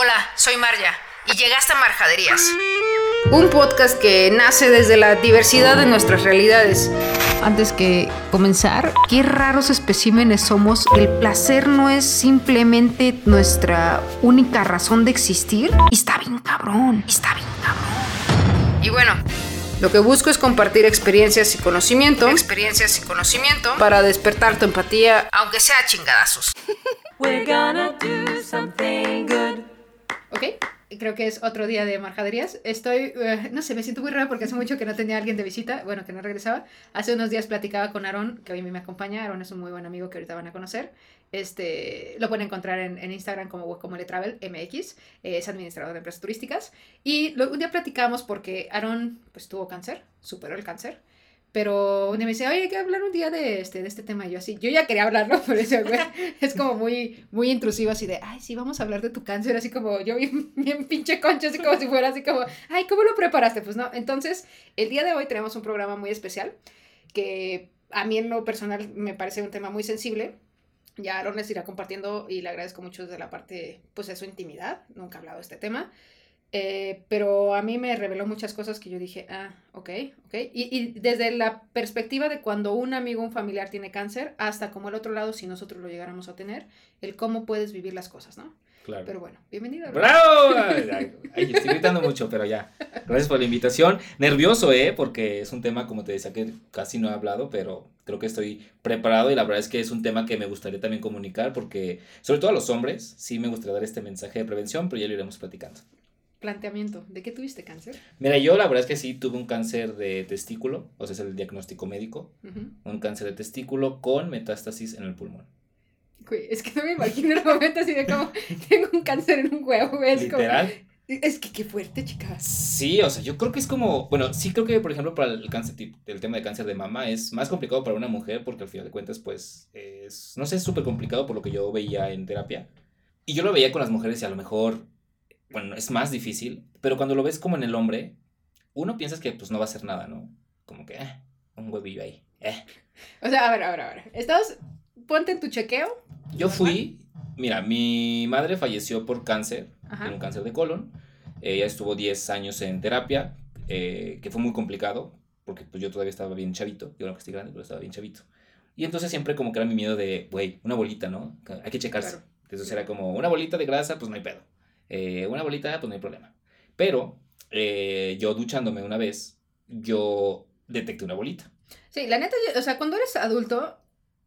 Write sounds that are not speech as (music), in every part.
Hola, soy Marja y llegaste a Marjaderías. Un podcast que nace desde la diversidad de nuestras realidades. Antes que comenzar, qué raros especímenes somos. El placer no es simplemente nuestra única razón de existir. Y está bien cabrón, está bien cabrón. Y bueno, lo que busco es compartir experiencias y conocimiento. Experiencias y conocimiento Para despertar tu empatía. aunque sea chingadazos. (laughs) We're gonna do something good. Ok, creo que es otro día de marjaderías. Estoy, eh, no sé, me siento muy rara porque hace mucho que no tenía a alguien de visita, bueno, que no regresaba. Hace unos días platicaba con Aaron, que hoy me acompaña. Aaron es un muy buen amigo que ahorita van a conocer. Este, lo pueden encontrar en, en Instagram como, como Travel MX, eh, es administrador de empresas turísticas. Y lo- un día platicamos porque Aaron pues tuvo cáncer, superó el cáncer. Pero me dice, oye, hay que hablar un día de este, de este tema. Y yo así, yo ya quería hablarlo, (laughs) ese güey es como muy, muy intrusivo, así de, ay, sí, vamos a hablar de tu cáncer, así como yo bien, (laughs) bien pinche concha, así como si fuera así como, ay, ¿cómo lo preparaste? Pues no, entonces, el día de hoy tenemos un programa muy especial que a mí en lo personal me parece un tema muy sensible. Ya Aaron les irá compartiendo y le agradezco mucho desde la parte, pues, de su intimidad. Nunca he hablado de este tema. Eh, pero a mí me reveló muchas cosas que yo dije, ah, ok, ok. Y, y desde la perspectiva de cuando un amigo, un familiar tiene cáncer, hasta como el otro lado, si nosotros lo llegáramos a tener, el cómo puedes vivir las cosas, ¿no? Claro. Pero bueno, bienvenido. ¡Bravo! (laughs) Ay, ay, estoy gritando mucho, pero ya. Gracias por la invitación. Nervioso, ¿eh? Porque es un tema, como te decía, que casi no he hablado, pero creo que estoy preparado y la verdad es que es un tema que me gustaría también comunicar porque, sobre todo a los hombres, sí me gustaría dar este mensaje de prevención, pero ya lo iremos platicando. Planteamiento, ¿de qué tuviste cáncer? Mira, yo la verdad es que sí tuve un cáncer de testículo, o sea, es el diagnóstico médico, un cáncer de testículo con metástasis en el pulmón. Es que no me imagino el momento así de como (laughs) tengo un cáncer en un huevo. Es, como- Literal. es que qué fuerte, chicas. Sí, o sea, yo creo que es como, bueno, sí creo que, por ejemplo, para el cáncer, el tema de cáncer de mama es más complicado para una mujer porque al final de cuentas, pues, es, no sé, es súper complicado por lo que yo veía en terapia. Y yo lo veía con las mujeres y a lo mejor, bueno, es más difícil, pero cuando lo ves como en el hombre, uno piensa que, pues, no va a hacer nada, ¿no? Como que, eh, un huevillo ahí, eh. O sea, a ver, a ver, a ver. Estás, ponte en tu chequeo. Yo fui, mira, mi madre falleció por cáncer, Ajá. un cáncer de colon. Ella estuvo 10 años en terapia, eh, que fue muy complicado, porque pues yo todavía estaba bien chavito, yo no que estoy grande, pero estaba bien chavito. Y entonces siempre como que era mi miedo de, güey, una bolita, ¿no? Hay que checarse. Claro. Entonces era como, una bolita de grasa, pues no hay pedo. Eh, una bolita, pues no hay problema. Pero eh, yo duchándome una vez, yo detecté una bolita. Sí, la neta, o sea, cuando eres adulto,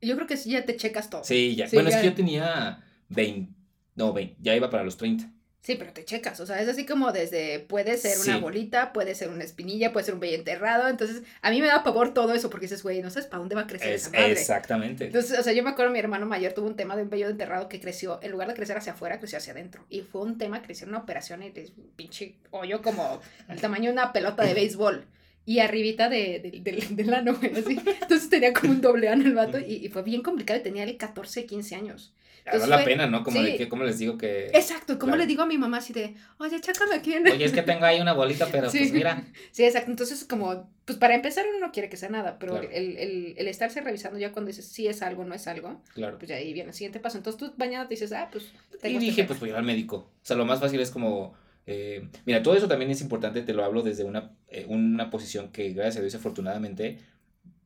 yo creo que sí ya te checas todo. Sí, ya. Sí, bueno, ya. es que yo tenía 20, no, 20, ya iba para los 30. Sí, pero te checas, o sea, es así como desde, puede ser una Sí. bolita, puede ser una espinilla, puede ser un vello enterrado, entonces a mí me da pavor todo eso porque dices, güey, no sabes para dónde va a crecer Es- esa madre. exactamente. Entonces, o sea, yo me acuerdo mi hermano mayor tuvo un tema de un vello enterrado que creció, en lugar de crecer hacia afuera, creció hacia adentro. Y fue un tema, creció en una operación y de pinche hoyo como el tamaño de una pelota de béisbol. Y arribita de, de, del- del ano, güey, así. Entonces tenía como un doble ano el vato y, y fue bien complicado y tenía él 14, 15 años. Entonces la fue- pena, ¿no? Como sí. de que, ¿cómo les digo que... Exacto, ¿cómo Claro. le digo a mi mamá así de, oye, chácame aquí en Oye, es que tengo ahí una bolita, pero Sí. pues mira. (laughs) Sí, exacto. Entonces, como, pues para empezar, uno no quiere que sea nada, pero Claro. el, el, el estarse revisando ya cuando dices sí es algo, no es algo, Claro. pues ya ahí viene el siguiente paso. Entonces tú mañana te dices, ah, pues Y tengo este dije, pues voy a ir al médico. O sea, lo más fácil es como... eh, mira, todo eso también es importante, te lo hablo desde una, eh, una posición que, gracias a Dios, afortunadamente,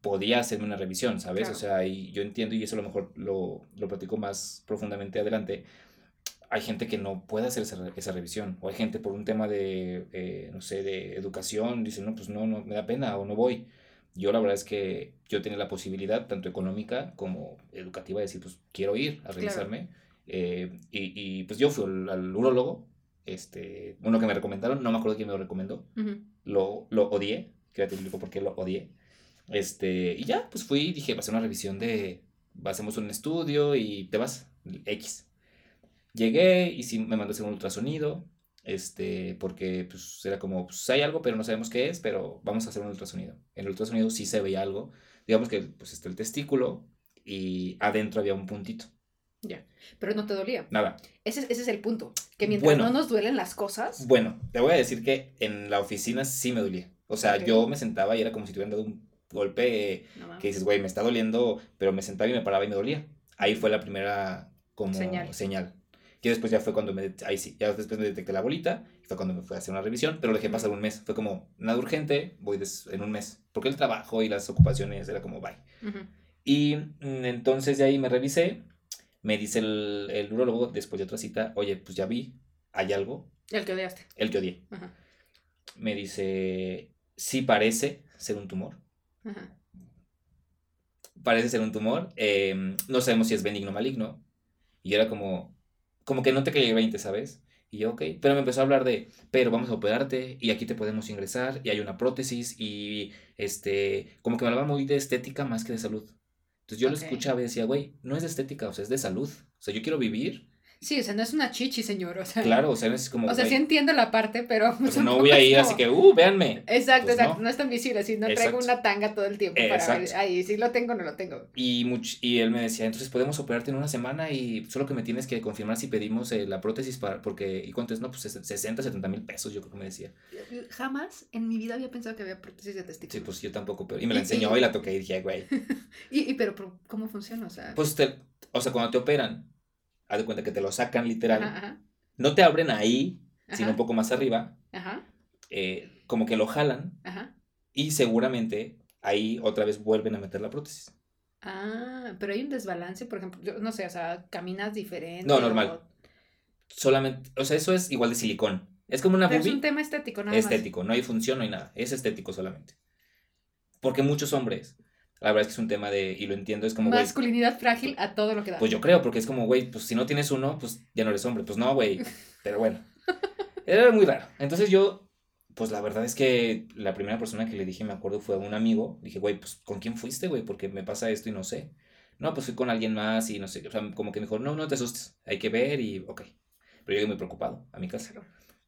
podía hacerme una revisión, ¿sabes? Claro. O sea, y yo entiendo, y eso a lo mejor lo, lo platico más profundamente adelante, hay gente que no puede hacer esa, esa revisión, o hay gente por un tema de, eh, no sé, de educación, dice, no, pues no, no, me da pena o no voy. Yo la verdad es que yo tenía la posibilidad, tanto económica como educativa, de decir, pues quiero ir a revisarme. Eh, y, y, pues yo fui al, al urólogo, este, uno que me recomendaron, no me acuerdo quién me lo recomendó, Ujú. lo, lo odié, que ya te explico por qué lo odié. Este, y ya, pues fui dije, va a ser una revisión de, hacemos un estudio y te vas, X. Llegué y sí me mandó a hacer un ultrasonido, este, porque pues era como, pues hay algo, pero no sabemos qué es, pero vamos a hacer un ultrasonido. En el ultrasonido sí se veía algo, digamos que pues está el testículo y adentro había un puntito, Ya. Pero no te dolía. nada. Ese, es- ese es el punto. Que mientras Bueno. no nos duelen las cosas, Bueno, te voy a decir que en la oficina sí me dolía. O sea, yo me sentaba y era como si te hubieran dado un golpe no que dices, güey, me está doliendo, pero me sentaba y me paraba y me dolía. Ahí fue la primera como Señal. señal. Y después ya fue cuando me, ahí sí, ya después me detecté la bolita, y fue cuando me fui a hacer una revisión, pero lo dejé pasar un mes. Fue como, nada urgente, voy des- en un mes. Porque el trabajo y las ocupaciones era como, bye. Y mm, entonces de ahí me revisé, me dice el, el urólogo, después de otra cita, oye, pues ya vi, hay algo, El que odiaste. el que odié. Me dice, sí parece ser un tumor. Ajá. Parece ser un tumor. eh, no sabemos si es benigno o maligno. Y yo era como, como que no te caí el 20, ¿sabes? Y yo, ok. Pero me empezó a hablar de, pero vamos a operarte y aquí te podemos ingresar y hay una prótesis y este, como que me hablaba muy de estética más que de salud. Entonces yo lo escuchaba y decía, güey, no es de estética, o sea, es de salud. O sea, yo quiero vivir. Sí, o sea, no es una chichi, señor. O sea, Claro, o sea, es como, O sea, sí entiendo la parte, pero. (laughs) sea, no voy a ir como- así que, uh, véanme. Exacto, Pues exacto. no. No. es tan visible, así no traigo una tanga todo el tiempo para ver. Ahí, si lo tengo o no lo tengo. Y, much- y él me decía, entonces podemos operarte en una semana y solo que me tienes que confirmar si pedimos eh, la prótesis para, porque, ¿y cuánto es? No, pues ses- 60, 70 mil pesos, yo creo que me decía. Jamás en mi vida había pensado que había prótesis de testículos. Sí, pues yo tampoco, pero, y me la enseñó y- y la toqué y dije, güey. (laughs) Y, y pero, pero, ¿cómo funciona? O sea. Pues, te- o sea, cuando te operan, haz de cuenta que te lo sacan literal, ajá, ajá, no te abren ahí, sino un poco más arriba, ajá, eh, como que lo jalan y seguramente ahí otra vez vuelven a meter la prótesis. Ah, pero hay un desbalance, por ejemplo, yo no sé, o sea, caminas diferente. No, normal. o- Solamente, o sea, eso es igual de silicón. Es como una Pero es un tema estético, nada más. estético, no hay función, no hay nada, es estético solamente. Porque muchos hombres, la verdad es que es un tema de, y lo entiendo, es como, Masculinidad frágil a todo lo que da. pues yo creo, porque es como, güey, pues si no tienes uno, pues ya no eres hombre, pues no, güey, (laughs) pero bueno, era muy raro. Entonces yo, pues la verdad es que la primera persona que le dije, me acuerdo, fue a un amigo, dije, güey, pues ¿con quién fuiste, güey? Porque me pasa esto y no sé. No, pues fui con alguien más y no sé, o sea, como que me dijo, no, no te asustes, hay que ver y, ok. Pero yo llegué muy preocupado a mi casa.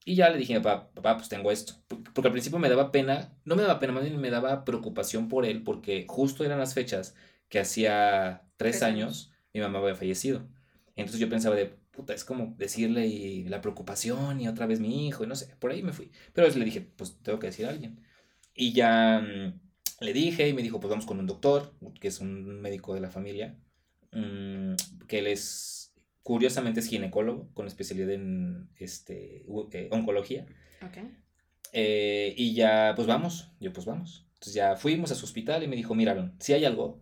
Y ya le dije papá, papá, pues tengo esto. Por- Porque al principio me daba pena, no me daba pena, más bien me daba preocupación por él, porque justo eran las fechas que hacía tres años. mi mamá había fallecido. Entonces yo pensaba de, puta, es como decirle y la preocupación y otra vez mi hijo, y no sé, por ahí me fui. Pero le dije, pues tengo que decir a alguien. Y ya mm, le dije y me dijo, pues vamos con un doctor, que es un médico de la familia, mm, que él es, curiosamente es ginecólogo, con especialidad en este, eh, oncología. Ok. Eh, y ya, pues vamos, yo pues vamos. Entonces ya fuimos a su hospital y me dijo, miraron, sí hay algo,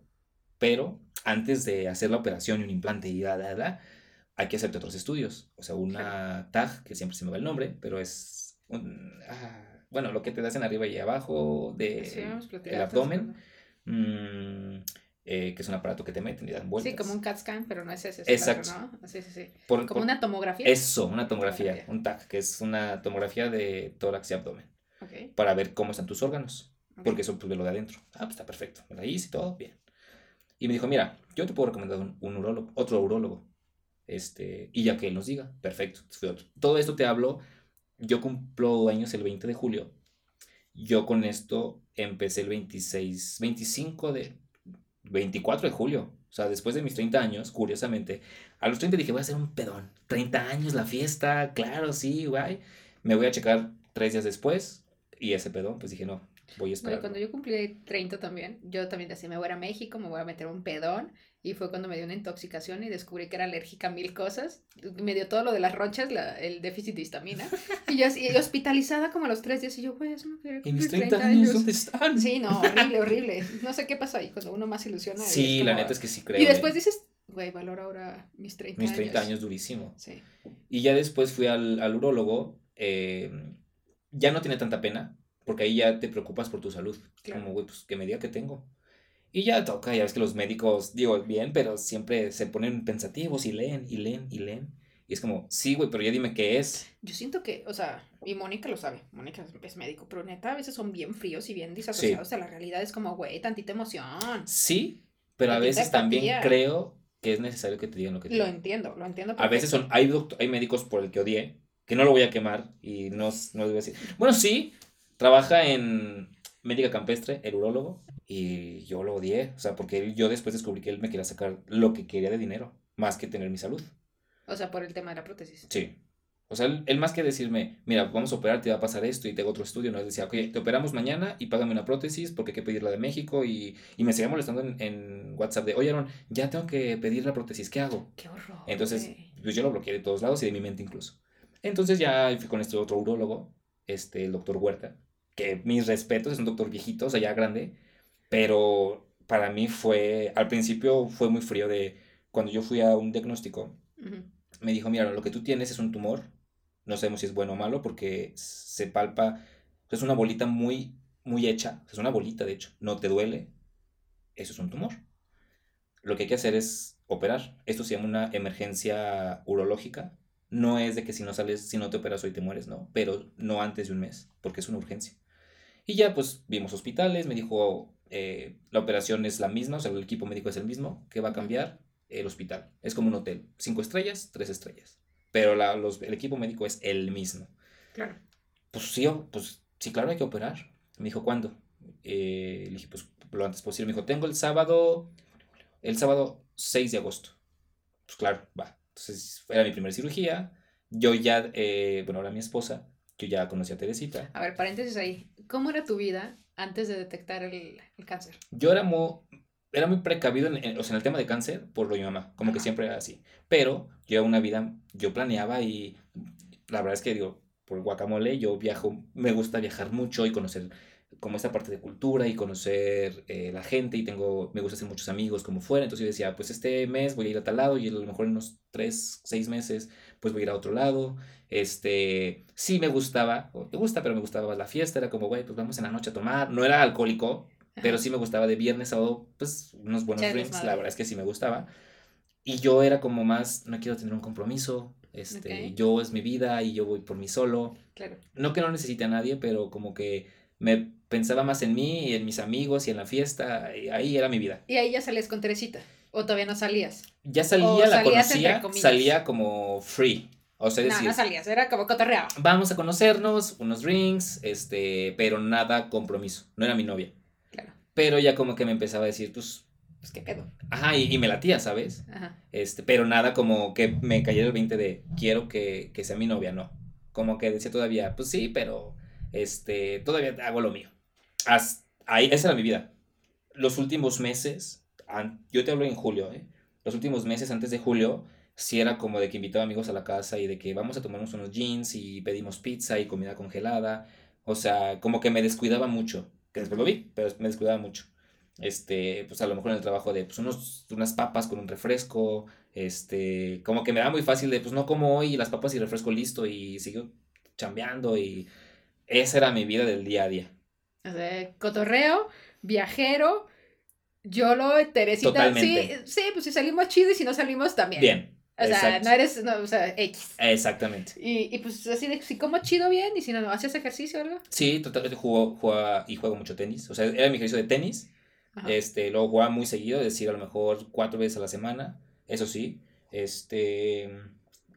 pero antes de hacer la operación y un implante y da, da, da, hay que hacerte otros estudios. O sea, una TAG, que siempre se me va el nombre, pero es, un, ah, bueno, lo que te hacen arriba y abajo de Sí, el abdomen, mm, eh, que es un aparato que te meten y dan vueltas. Sí, como un CAT scan, pero no es ese. es Exacto. otro, ¿no? Sí, sí, sí. Por- Como por- una tomografía. Eso, una tomografía, Tomografía. un TAG, que es una tomografía de tórax y abdomen, Ok. para ver cómo están tus órganos. ok. porque eso pues lo de adentro. Ah, pues está perfecto. Me la hice todo, bien. Y me dijo, mira, yo te puedo recomendar un, un urólogo, otro urólogo. Este, y ya que él nos diga, perfecto. Todo esto te hablo, yo cumplo años el 20 de julio. Yo con esto empecé el 26, 25 de, 24 de julio. O sea, después de mis 30 años, curiosamente, a los 30 dije, voy a hacer un pedón. 30 años la fiesta, claro, sí, guay. Me voy a checar tres días después y ese pedón, pues dije, no, voy a esperar. Bueno, cuando yo cumplí 30 también, yo también decía, me voy a México, me voy a meter un pedón. Y fue cuando me dio una intoxicación y descubrí que era alérgica a mil cosas. Me dio todo lo de las ronchas, la- el déficit de histamina. Y yo así, hospitalizada como a los tres días. Y yo, güey, eso no quería ¿Y mis cumplir 30 años dónde están? Sí, no, horrible, horrible. No sé qué pasa ahí cuando uno más ilusiona. y Sí, es la como- neta es que sí creo. Y después ¿eh? dices, güey, valora ahora mis 30 Mis años. 30 años durísimo. Sí. Y ya después fui al, al urólogo. eh, ya no tiene tanta pena, porque ahí ya te preocupas por tu salud. Claro. Como, güey, pues que me diga que tengo. Y ya toca, ya ves que los médicos, digo, bien, pero siempre se ponen pensativos y leen, y leen, y leen. Y es como, sí, güey, pero ya dime qué es. Yo siento que, o sea, y Mónica lo sabe, Mónica es- médico, pero neta a veces son bien fríos y bien disasociados a la realidad. Es como, güey, tantita emoción. Sí, pero a veces también creo que es necesario que te digan lo que te Lo digan. entiendo, lo entiendo. A veces son, hay, doct- hay médicos por el que odié, que no lo voy a quemar y no, no les voy a decir. Bueno, sí, trabaja en médica campestre, el urólogo, y yo lo odié, o sea, porque él- yo después descubrí que él me quería sacar lo que quería de dinero, más que tener mi salud. O sea, por el tema de la prótesis. Sí. O sea, él, él más que decirme, mira, vamos a operar, te va a pasar esto y tengo otro estudio, no, él decía, ok, te operamos mañana y págame una prótesis porque hay que pedirla de México y, y me seguía molestando en, en WhatsApp de, oye, Aaron, ya tengo que pedir la prótesis, ¿qué hago? Qué horror. Entonces, pues yo lo bloqueé de todos lados y de mi mente incluso. Entonces ya fui con este otro urólogo, este, el doctor Huerta, que mis respetos, es un doctor viejito, o sea, ya grande, pero para mí fue, al principio fue muy frío de, cuando yo fui a un diagnóstico, me dijo, mira, lo que tú tienes es un tumor, no sabemos si es bueno o malo porque se palpa, es una bolita muy, muy hecha, es una bolita de hecho, no te duele, eso es un tumor. Lo que hay que hacer es operar, esto se llama una emergencia urológica, no es de que si no sales, si no te operas hoy te mueres, no, pero no antes de un mes, porque es una urgencia. Y ya pues vimos hospitales, me dijo, eh, la operación es la misma, o sea, el equipo médico es el mismo, ¿qué va a cambiar? El hospital. Es como un hotel, cinco estrellas, tres estrellas. Pero la- los- el equipo médico es el mismo. Claro. Pues sí, pues sí, claro, hay que operar. Me dijo, ¿cuándo? Eh, le dije, pues lo antes posible. Me dijo, tengo el sábado, el sábado 6 de agosto. Pues claro, va. Entonces, era mi primera cirugía. Yo ya, eh, bueno, ahora mi esposa, yo ya conocí a Teresita. A ver, paréntesis ahí. ¿Cómo era tu vida antes de detectar el, el cáncer? Yo era muy, era muy precavido en, en- o sea, en el tema de cáncer por lo de mi mamá, como que Ajá. siempre era así. Pero yo una vida, yo planeaba y la verdad es que digo, por guacamole yo viajo, me gusta viajar mucho y conocer como esta parte de cultura y conocer eh, la gente y tengo, me gusta hacer muchos amigos como fuera. Entonces yo decía, pues este mes voy a ir a tal lado y a lo mejor en unos tres, seis meses pues voy a ir a otro lado. Este, sí me gustaba, o me gusta, pero me gustaba más la fiesta, era como, güey, pues vamos en la noche a tomar. No era alcohólico, pero sí me gustaba de viernes, sábado, pues unos buenos Echar drinks, la verdad es que sí me gustaba. Y yo era como más, no quiero tener un compromiso, este, yo es mi vida y yo voy por mí solo. Claro. No que no necesite a nadie, pero como que me pensaba más en mí y en mis amigos y en la fiesta, y ahí era mi vida. Y ahí ya salías con Teresita. ¿O todavía no salías? Ya salía, O la conocía, salía como free. O sea, no, decir, no salías. Era como cotorreaba. vamos a conocernos, unos drinks, este, pero nada compromiso. No era mi novia. Claro. Pero ya como que me empezaba a decir, pues, Pues qué pedo. ajá, y, y me latía, ¿sabes? Ajá. Este, pero nada como que me cayera el 20 de quiero que, que sea mi novia, no. Como que decía todavía, pues sí, pero este, todavía hago lo mío. Haz- ahí, esa era mi vida. Los últimos meses, yo te hablo en julio, ¿eh? Los últimos meses antes de julio, sí era como de que invitaba amigos a la casa y de que vamos a tomarnos unos jeans y pedimos pizza y comida congelada. O sea, como que me descuidaba mucho. Que después lo vi, pero me descuidaba mucho este, pues a lo mejor en el trabajo de pues unos, unas papas con un refresco, este, como que me da muy fácil de pues no como hoy las papas y refresco listo y sigo chambeando y esa era mi vida del día a día. O sea, cotorreo, viajero, YOLO, Teresita. Totalmente. Sí, sí, pues si salimos chido y si no salimos también. Bien. O sea, exacto. no eres, no, o sea, X. Exactamente. Y, y pues así de, si como chido bien y si no, no, ¿hacías ejercicio o algo? Sí, totalmente juego, jugaba y juego mucho tenis. O sea, era mi ejercicio de tenis. Ajá. Este, luego jugaba muy seguido, es decir, a lo mejor cuatro veces a la semana. Eso sí. Este,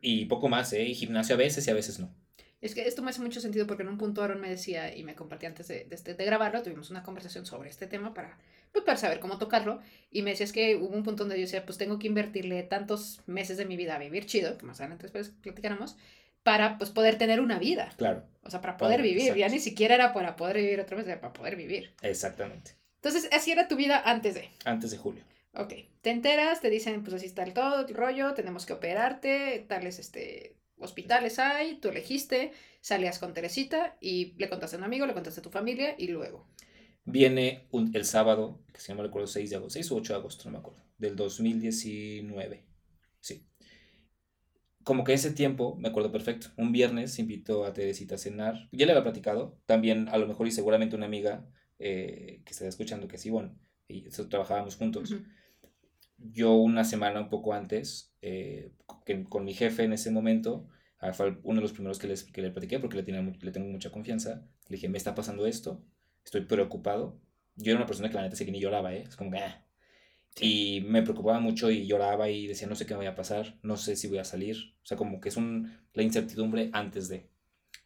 y poco más, ¿eh? Y gimnasio a veces y a veces no. Es que esto me hace mucho sentido porque en un punto Aaron me decía y me compartía antes de, de, este- de grabarlo, tuvimos una conversación sobre este tema para, pues, para saber cómo tocarlo y me decía es que hubo un punto donde yo decía, pues tengo que invertirle tantos meses de mi vida a vivir chido, que más adelante después platicáramos, para pues poder tener una vida, Claro, o sea, para poder Para- vivir, ya ni siquiera era para poder vivir otra vez, era para poder vivir. exactamente. Entonces, así era tu vida antes de. Antes de julio. Ok, te enteras, te dicen, pues así está el todo, el rollo, tenemos que operarte, tales este, hospitales hay, tú elegiste, salías con Teresita y le contaste a un amigo, le contaste a tu familia y luego. Viene un- el sábado, que si no me recuerdo, 6 de agosto, 6 o 8 de agosto, no me acuerdo, del 2019. Sí. Como que ese tiempo, me acuerdo perfecto, un viernes invito a Teresita a cenar. Ya le había platicado, también a lo mejor y seguramente una amiga eh, que está escuchando, que es Ivonne, y eso trabajábamos juntos. Ujú. Yo una semana un poco antes, eh, con mi jefe en ese momento, ah, fue uno de los primeros que, les, que le platiqué porque le, tenía le tengo mucha confianza. Le dije, me está pasando esto, estoy preocupado. Yo era una persona que la neta sí que ni lloraba, ¿eh? Es como que... "Ah". Y me preocupaba mucho y lloraba y decía, no sé qué me vaya a pasar, no sé si voy a salir. O sea, como que es un, la incertidumbre antes de.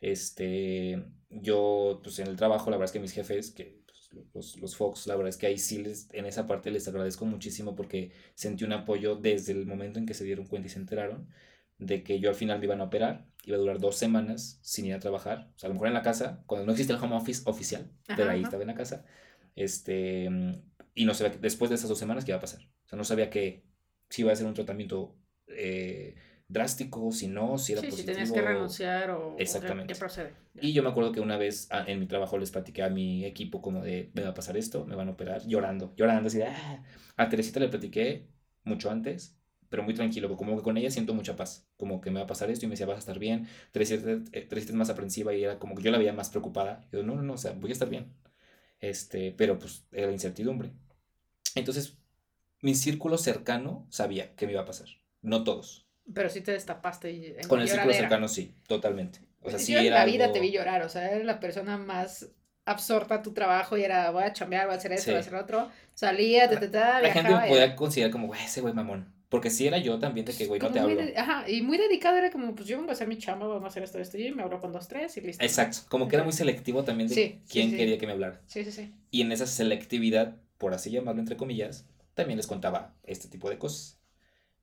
Este, yo, pues en el trabajo, la verdad es que mis jefes, que pues, los, los Fox, la verdad es que ahí sí les, en esa parte les agradezco muchísimo porque sentí un apoyo desde el momento en que se dieron cuenta y se enteraron de que yo al final me iban a operar, iba a durar dos semanas sin ir a trabajar, o sea, a lo mejor en la casa, cuando no existe el home office oficial, pero Ajá, ahí ajá. estaba en la casa, este, y no sabía que- después de esas dos semanas qué iba a pasar, o sea, no sabía que si iba a hacer un tratamiento eh, drástico, si no, si era Sí, si positivo. tenías que renunciar o, o qué- Exactamente. qué procede. Y yo me acuerdo que una vez ah, en mi trabajo les platiqué a mi equipo como de, me va a pasar esto, me van a operar, llorando, llorando, así de, "Ah". A Teresita le platiqué mucho antes, pero muy tranquilo, como que con ella siento mucha paz, como que me va a pasar esto y me decía, vas a estar bien. Teresita es más aprensiva y era como que yo la veía más preocupada. Yo, no, no, no, o sea, voy a estar bien. Este, pero pues era la incertidumbre. Entonces, mi círculo cercano sabía que me iba a pasar, no todos. Pero sí te destapaste y en Con el círculo cercano sí, totalmente. O sea, Yo sí en era la vida algo- te vi llorar, o sea, eres la persona más absorta a tu trabajo y era voy a chambear, voy a hacer esto, Sí. voy a hacer otro. Salía, te, te, te, La gente viajaba. me y- podía considerar como, güey, ese güey mamón. Porque si era yo también de que, güey, no te hablo. ajá, y muy dedicado era como, pues yo vengo a hacer mi chamba, vamos a hacer esto, esto, y me hablo con dos, tres y listo. Exacto, como que era muy selectivo también de Sí, sí, quién sí. quería que me hablara. Sí, sí, sí. Y en esa selectividad, por así llamarlo entre comillas, también les contaba este tipo de cosas.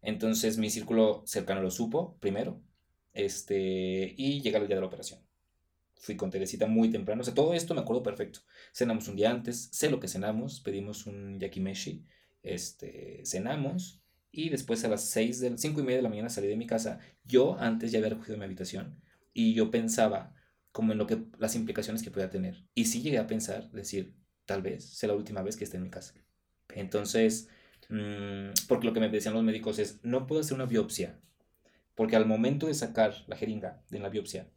Entonces mi círculo cercano lo supo primero, este, y llega el día de la operación. Fui con Teresita muy temprano, o sea, todo esto me acuerdo perfecto. Cenamos un día antes, sé lo que cenamos, pedimos un yakimeshi, este, cenamos, y después a las 6 del 5 y media de la mañana salí de mi casa. Yo antes ya había recogido mi habitación, y yo pensaba como en lo que, las implicaciones que podía tener. Y sí llegué a pensar, decir, tal vez sea la última vez que esté en mi casa. Entonces, mm, porque lo que me decían los médicos es, no puedo hacer una biopsia, porque al momento de sacar la jeringa de la biopsia,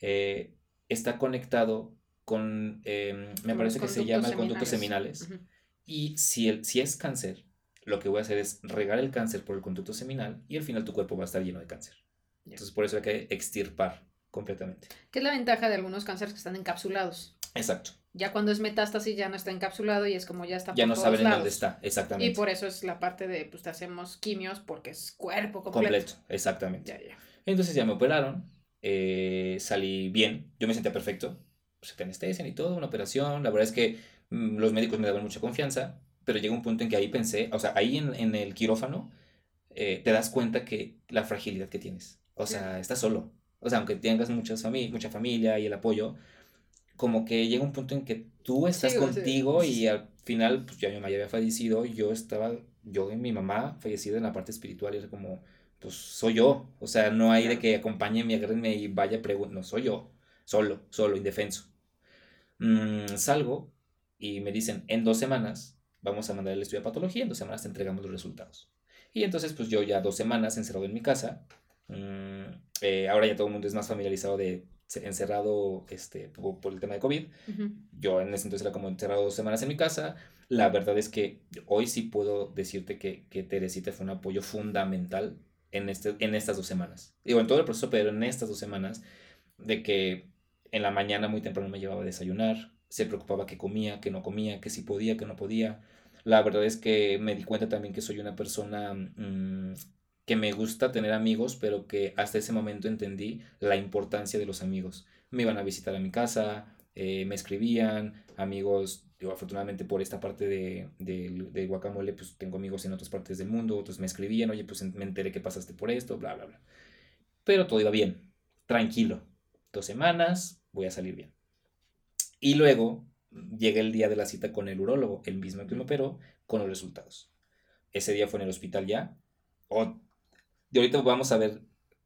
eh, está conectado con, eh, me parece que se llama el conductos conducto seminales. Ujú. Y si, el, si es cáncer, lo que voy a hacer es regar el cáncer por el conducto seminal y al final tu cuerpo va a estar lleno de cáncer. Ya. Entonces por eso hay que extirpar completamente. ¿Qué es la ventaja de algunos cánceres que están encapsulados? Exacto. Ya cuando es metástasis ya no está encapsulado y es como ya está Ya por no todos saben en dónde está. Exactamente. Y por eso es la parte de, pues te hacemos quimios porque es cuerpo completo. completo. Exactamente. Ya, ya. Entonces ya me operaron, eh, salí bien, yo me sentía perfecto, pues te anestesian y todo, una operación, la verdad es que mm, los médicos me daban mucha confianza, pero llegó un punto en que ahí pensé, o sea, ahí en, en el quirófano, eh, te das cuenta que la fragilidad que tienes, o sea, estás solo, o sea, aunque tengas muchas fami mucha familia y el apoyo, como que llega un punto en que tú estás Sí, contigo y al final, pues ya mi mamá ya había fallecido, yo estaba, yo y mi mamá fallecida en la parte espiritual, y era como, pues soy yo. O sea, no hay de que acompáñenme, agárrenme y vaya. No, soy yo. Solo, solo, indefenso. Mm, salgo y me dicen, en dos semanas vamos a mandar el estudio de patología, en dos semanas te entregamos los resultados. Y entonces, pues yo ya dos semanas encerrado en mi casa. mm, eh, ahora ya todo el mundo es más familiarizado de encerrado este, por, por el tema de COVID. Ujú. Yo en ese entonces era como encerrado dos semanas en mi casa. La verdad es que hoy sí puedo decirte que, que Teresita fue un apoyo fundamental en, este, en estas dos semanas. Digo, en todo el proceso, pero en estas dos semanas, de que en la mañana muy temprano me llevaba a desayunar, se preocupaba que comía, que no comía, que si podía, que no podía. La verdad es que me di cuenta también que soy una persona mm, que me gusta tener amigos, pero que hasta ese momento entendí la importancia de los amigos. Me iban a visitar a mi casa, eh, me escribían, amigos, yo afortunadamente por esta parte de, de, de Guacamole, pues tengo amigos en otras partes del mundo, otros me escribían, oye, pues me enteré que pasaste por esto, bla, bla, bla. Pero todo iba bien, tranquilo. Dos semanas, voy a salir bien. Y luego llega el día de la cita con el urólogo, el mismo que me operó, con los resultados. Ese día fue en el hospital ya. O, de ahorita vamos a ver,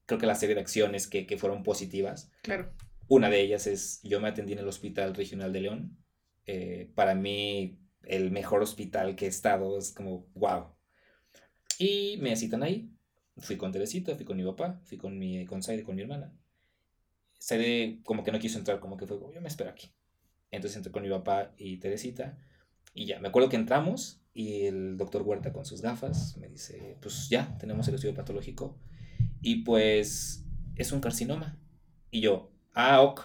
creo que la serie de acciones que, que fueron positivas. Claro. Una de ellas es, yo me atendí en el Hospital Regional de León. Eh, para mí, el mejor hospital que he estado es como, wow. Y me citan ahí. Fui con Teresita, fui con mi papá, fui con, mi, con Saide, con mi hermana. Saide como que no quiso entrar, como que fue, yo me espero aquí. Entonces entré con mi papá y Teresita. Y ya, me acuerdo que entramos y el doctor Huerta con sus gafas me dice, pues ya, tenemos el estudio patológico. Y pues es un carcinoma. Y yo, ah, ok.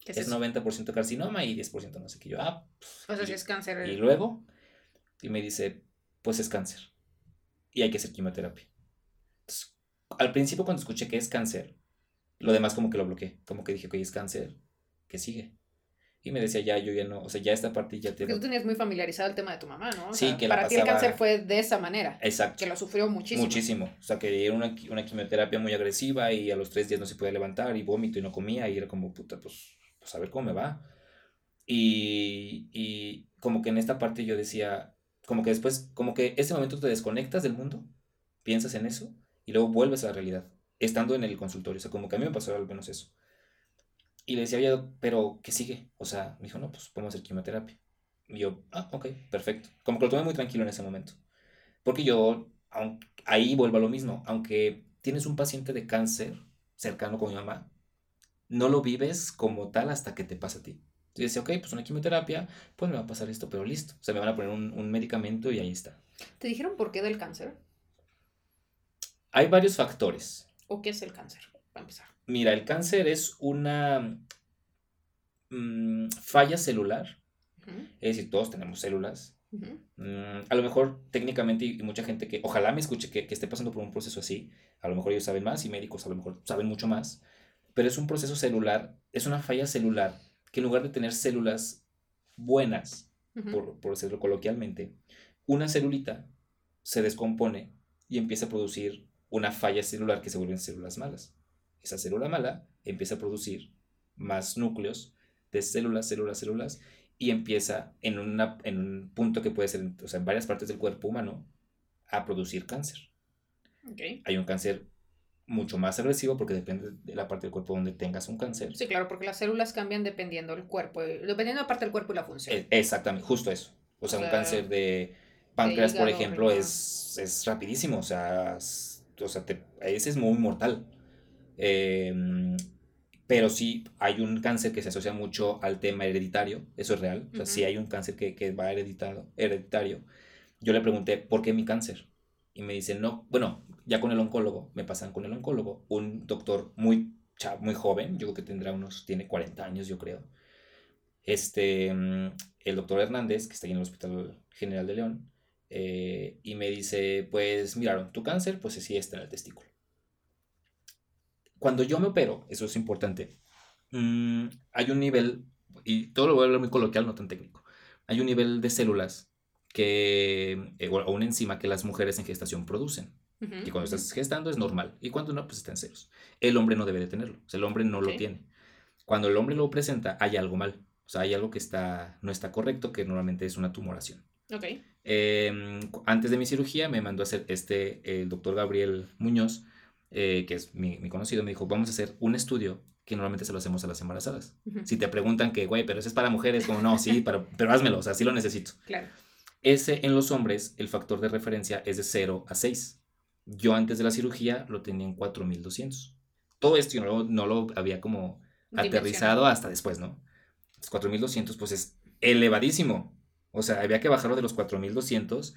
¿Qué Es, es eso? 90% carcinoma y 10% no sé qué. Yo, ah, pues, O sea, y- si es cáncer. y luego, y me dice, pues es cáncer. Y hay que hacer quimioterapia. Entonces, al principio cuando escuché que es cáncer, lo demás como que lo bloqueé. Como que dije, ok, es cáncer, ¿qué sigue? Y me decía, ya, yo ya no, o sea, ya esta parte ya te... Porque tú tenías muy familiarizado el tema de tu mamá, ¿no? O Sí, sea, que la para ti el pasaba- cáncer fue de esa manera. Exacto. Que lo sufrió muchísimo. Muchísimo. O sea, que era una, una quimioterapia muy agresiva y a los tres días no se podía levantar y vómito y no comía y era como, puta, pues, pues a ver cómo me va. Y, y como que en esta parte yo decía, como que después, como que ese momento te desconectas del mundo, piensas en eso y luego vuelves a la realidad, estando en el consultorio. O sea, como que a mí me pasó al menos eso. Y le decía, oye, pero ¿qué sigue? O sea, me dijo, no, pues podemos hacer quimioterapia. Y yo, ah, ok, perfecto. Como que lo tomé muy tranquilo en ese momento. Porque yo, aun- ahí vuelvo a lo mismo, aunque tienes un paciente de cáncer cercano con mi mamá, no lo vives como tal hasta que te pasa a ti. Y decía, ok, pues una quimioterapia, pues me va a pasar esto, pero listo. O sea, me van a poner un, un medicamento y ahí está. ¿Te dijeron por qué del cáncer? Hay varios factores. ¿O qué es el cáncer? Para empezar. Mira, el cáncer es una mm, falla celular, es decir, todos tenemos células. Mm, a lo mejor técnicamente y mucha gente que ojalá me escuche que, que esté pasando por un proceso así, a lo mejor ellos saben más y médicos a lo mejor saben mucho más, pero es un proceso celular, es una falla celular que en lugar de tener células buenas, por, por decirlo coloquialmente, una celulita se descompone y empieza a producir una falla celular que se vuelven células malas. Esa célula mala empieza a producir más núcleos de células, células, células y empieza en, una, en un punto que puede ser o sea, en varias partes del cuerpo humano a producir cáncer. Hay un cáncer mucho más agresivo porque depende de la parte del cuerpo donde tengas un cáncer. Sí, claro, porque las células cambian dependiendo del cuerpo, eh, dependiendo de la parte del cuerpo y la función. Eh, Exactamente, justo eso. O sea, O un cáncer de páncreas, por hígado, ejemplo, es, es rapidísimo. O sea, es- o sea te- ese es muy mortal. Em, pero sí hay un cáncer que se asocia mucho al tema hereditario. Eso es real. O sea, sí Ujú. hay un cáncer que, que va hereditado, hereditario. Yo le pregunté, ¿por qué mi cáncer? Y me dice, no, bueno, ya con el oncólogo, me pasan con el oncólogo, un doctor muy, muy joven, yo creo que tendrá unos, tiene 40 años, yo creo. Este, mm, el doctor Hernández, que está ahí en el Hospital General de León, eh, y me dice, pues miraron, tu cáncer, pues sí está en el testículo. Cuando yo me opero, eso es importante, mm, hay un nivel, y todo lo voy a hablar muy coloquial, no tan técnico, hay un nivel de células que, eh, o o una enzima que las mujeres en gestación producen. Y cuando estás gestando es normal. Y cuando no, pues está en ceros. El hombre no debe de tenerlo. O sea, el hombre no lo tiene. Cuando el hombre lo presenta, hay algo mal. O sea, hay algo que está, no está correcto, que normalmente es una tumoración. Ok. Eh, cu- antes de mi cirugía me mandó a hacer este, el doctor Gabriel Muñoz, eh, que es mi, mi conocido, me dijo, vamos a hacer un estudio que normalmente se lo hacemos a las embarazadas. Si te preguntan que, güey, pero ese es para mujeres, como no, sí, pero, pero házmelo, o sea, sí lo necesito. Claro. Ese en los hombres, el factor de referencia es de 0 a 6. Yo antes de la cirugía lo tenía en 4200. Todo esto yo no, lo- no lo había como aterrizado hasta después, ¿no? Los 4200 pues es elevadísimo. O sea, había que bajarlo de los 4200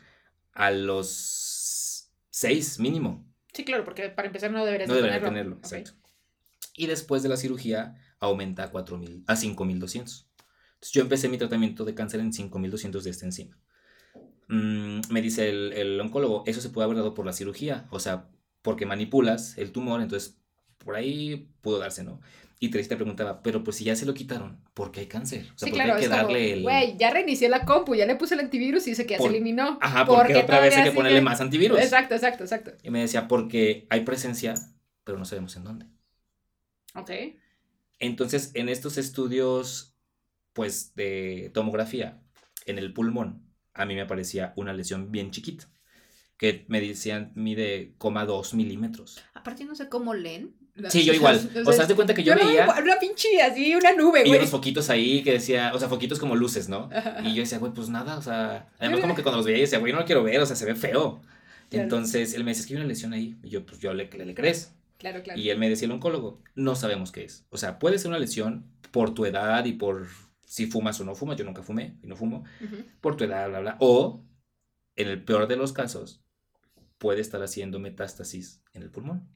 a los 6 mínimo. Sí, claro, porque para empezar no deberías No debería tenerlo. exacto. Y después de la cirugía aumenta a 4000 a 5200. Entonces yo empecé mi tratamiento de cáncer en 5200 de esta enzima. Mm, me dice el, el oncólogo, eso se puede haber dado por la cirugía, o sea, porque manipulas el tumor, entonces por ahí pudo darse, ¿no? Y Tracy te preguntaba, pero pues si ya se lo quitaron, ¿por qué hay cáncer? O sea, Sí, ¿por qué claro, hay que como, darle el... güey, ya reinicié la compu, ya le puse el antivirus y dice que ya Por- se eliminó. Ajá, porque otra vez hay que ponerle más antivirus. Exacto, exacto, exacto. Y me decía, porque hay presencia, pero no sabemos en dónde. Ok. Entonces, en estos estudios, pues, de tomografía en el pulmón, a mí me aparecía una lesión bien chiquita, que me decían mide 2 milímetros. Aparte no sé cómo leen. Las- Sí, yo (laughs) igual. las- O sea, haz de cuenta que yo, veo veía una pinche así, una nube, y güey. unos foquitos ahí que decía, o sea, foquitos como luces, ¿no? Ajá. Y yo decía, güey, pues nada, o sea, además como que cuando los veía, yo decía, güey, no lo quiero ver, o sea, se ve feo. Claro. Entonces, él me decía, es que hay una lesión ahí. Y yo, pues, yo le, le, le crees. Claro, claro. Y él me decía el oncólogo, no sabemos qué es. O sea, puede ser una lesión por tu edad y por si fumas o no fumas. Yo nunca fumé y no fumo. Por tu edad, bla, bla. O, en el peor de los casos, puede estar haciendo metástasis en el pulmón.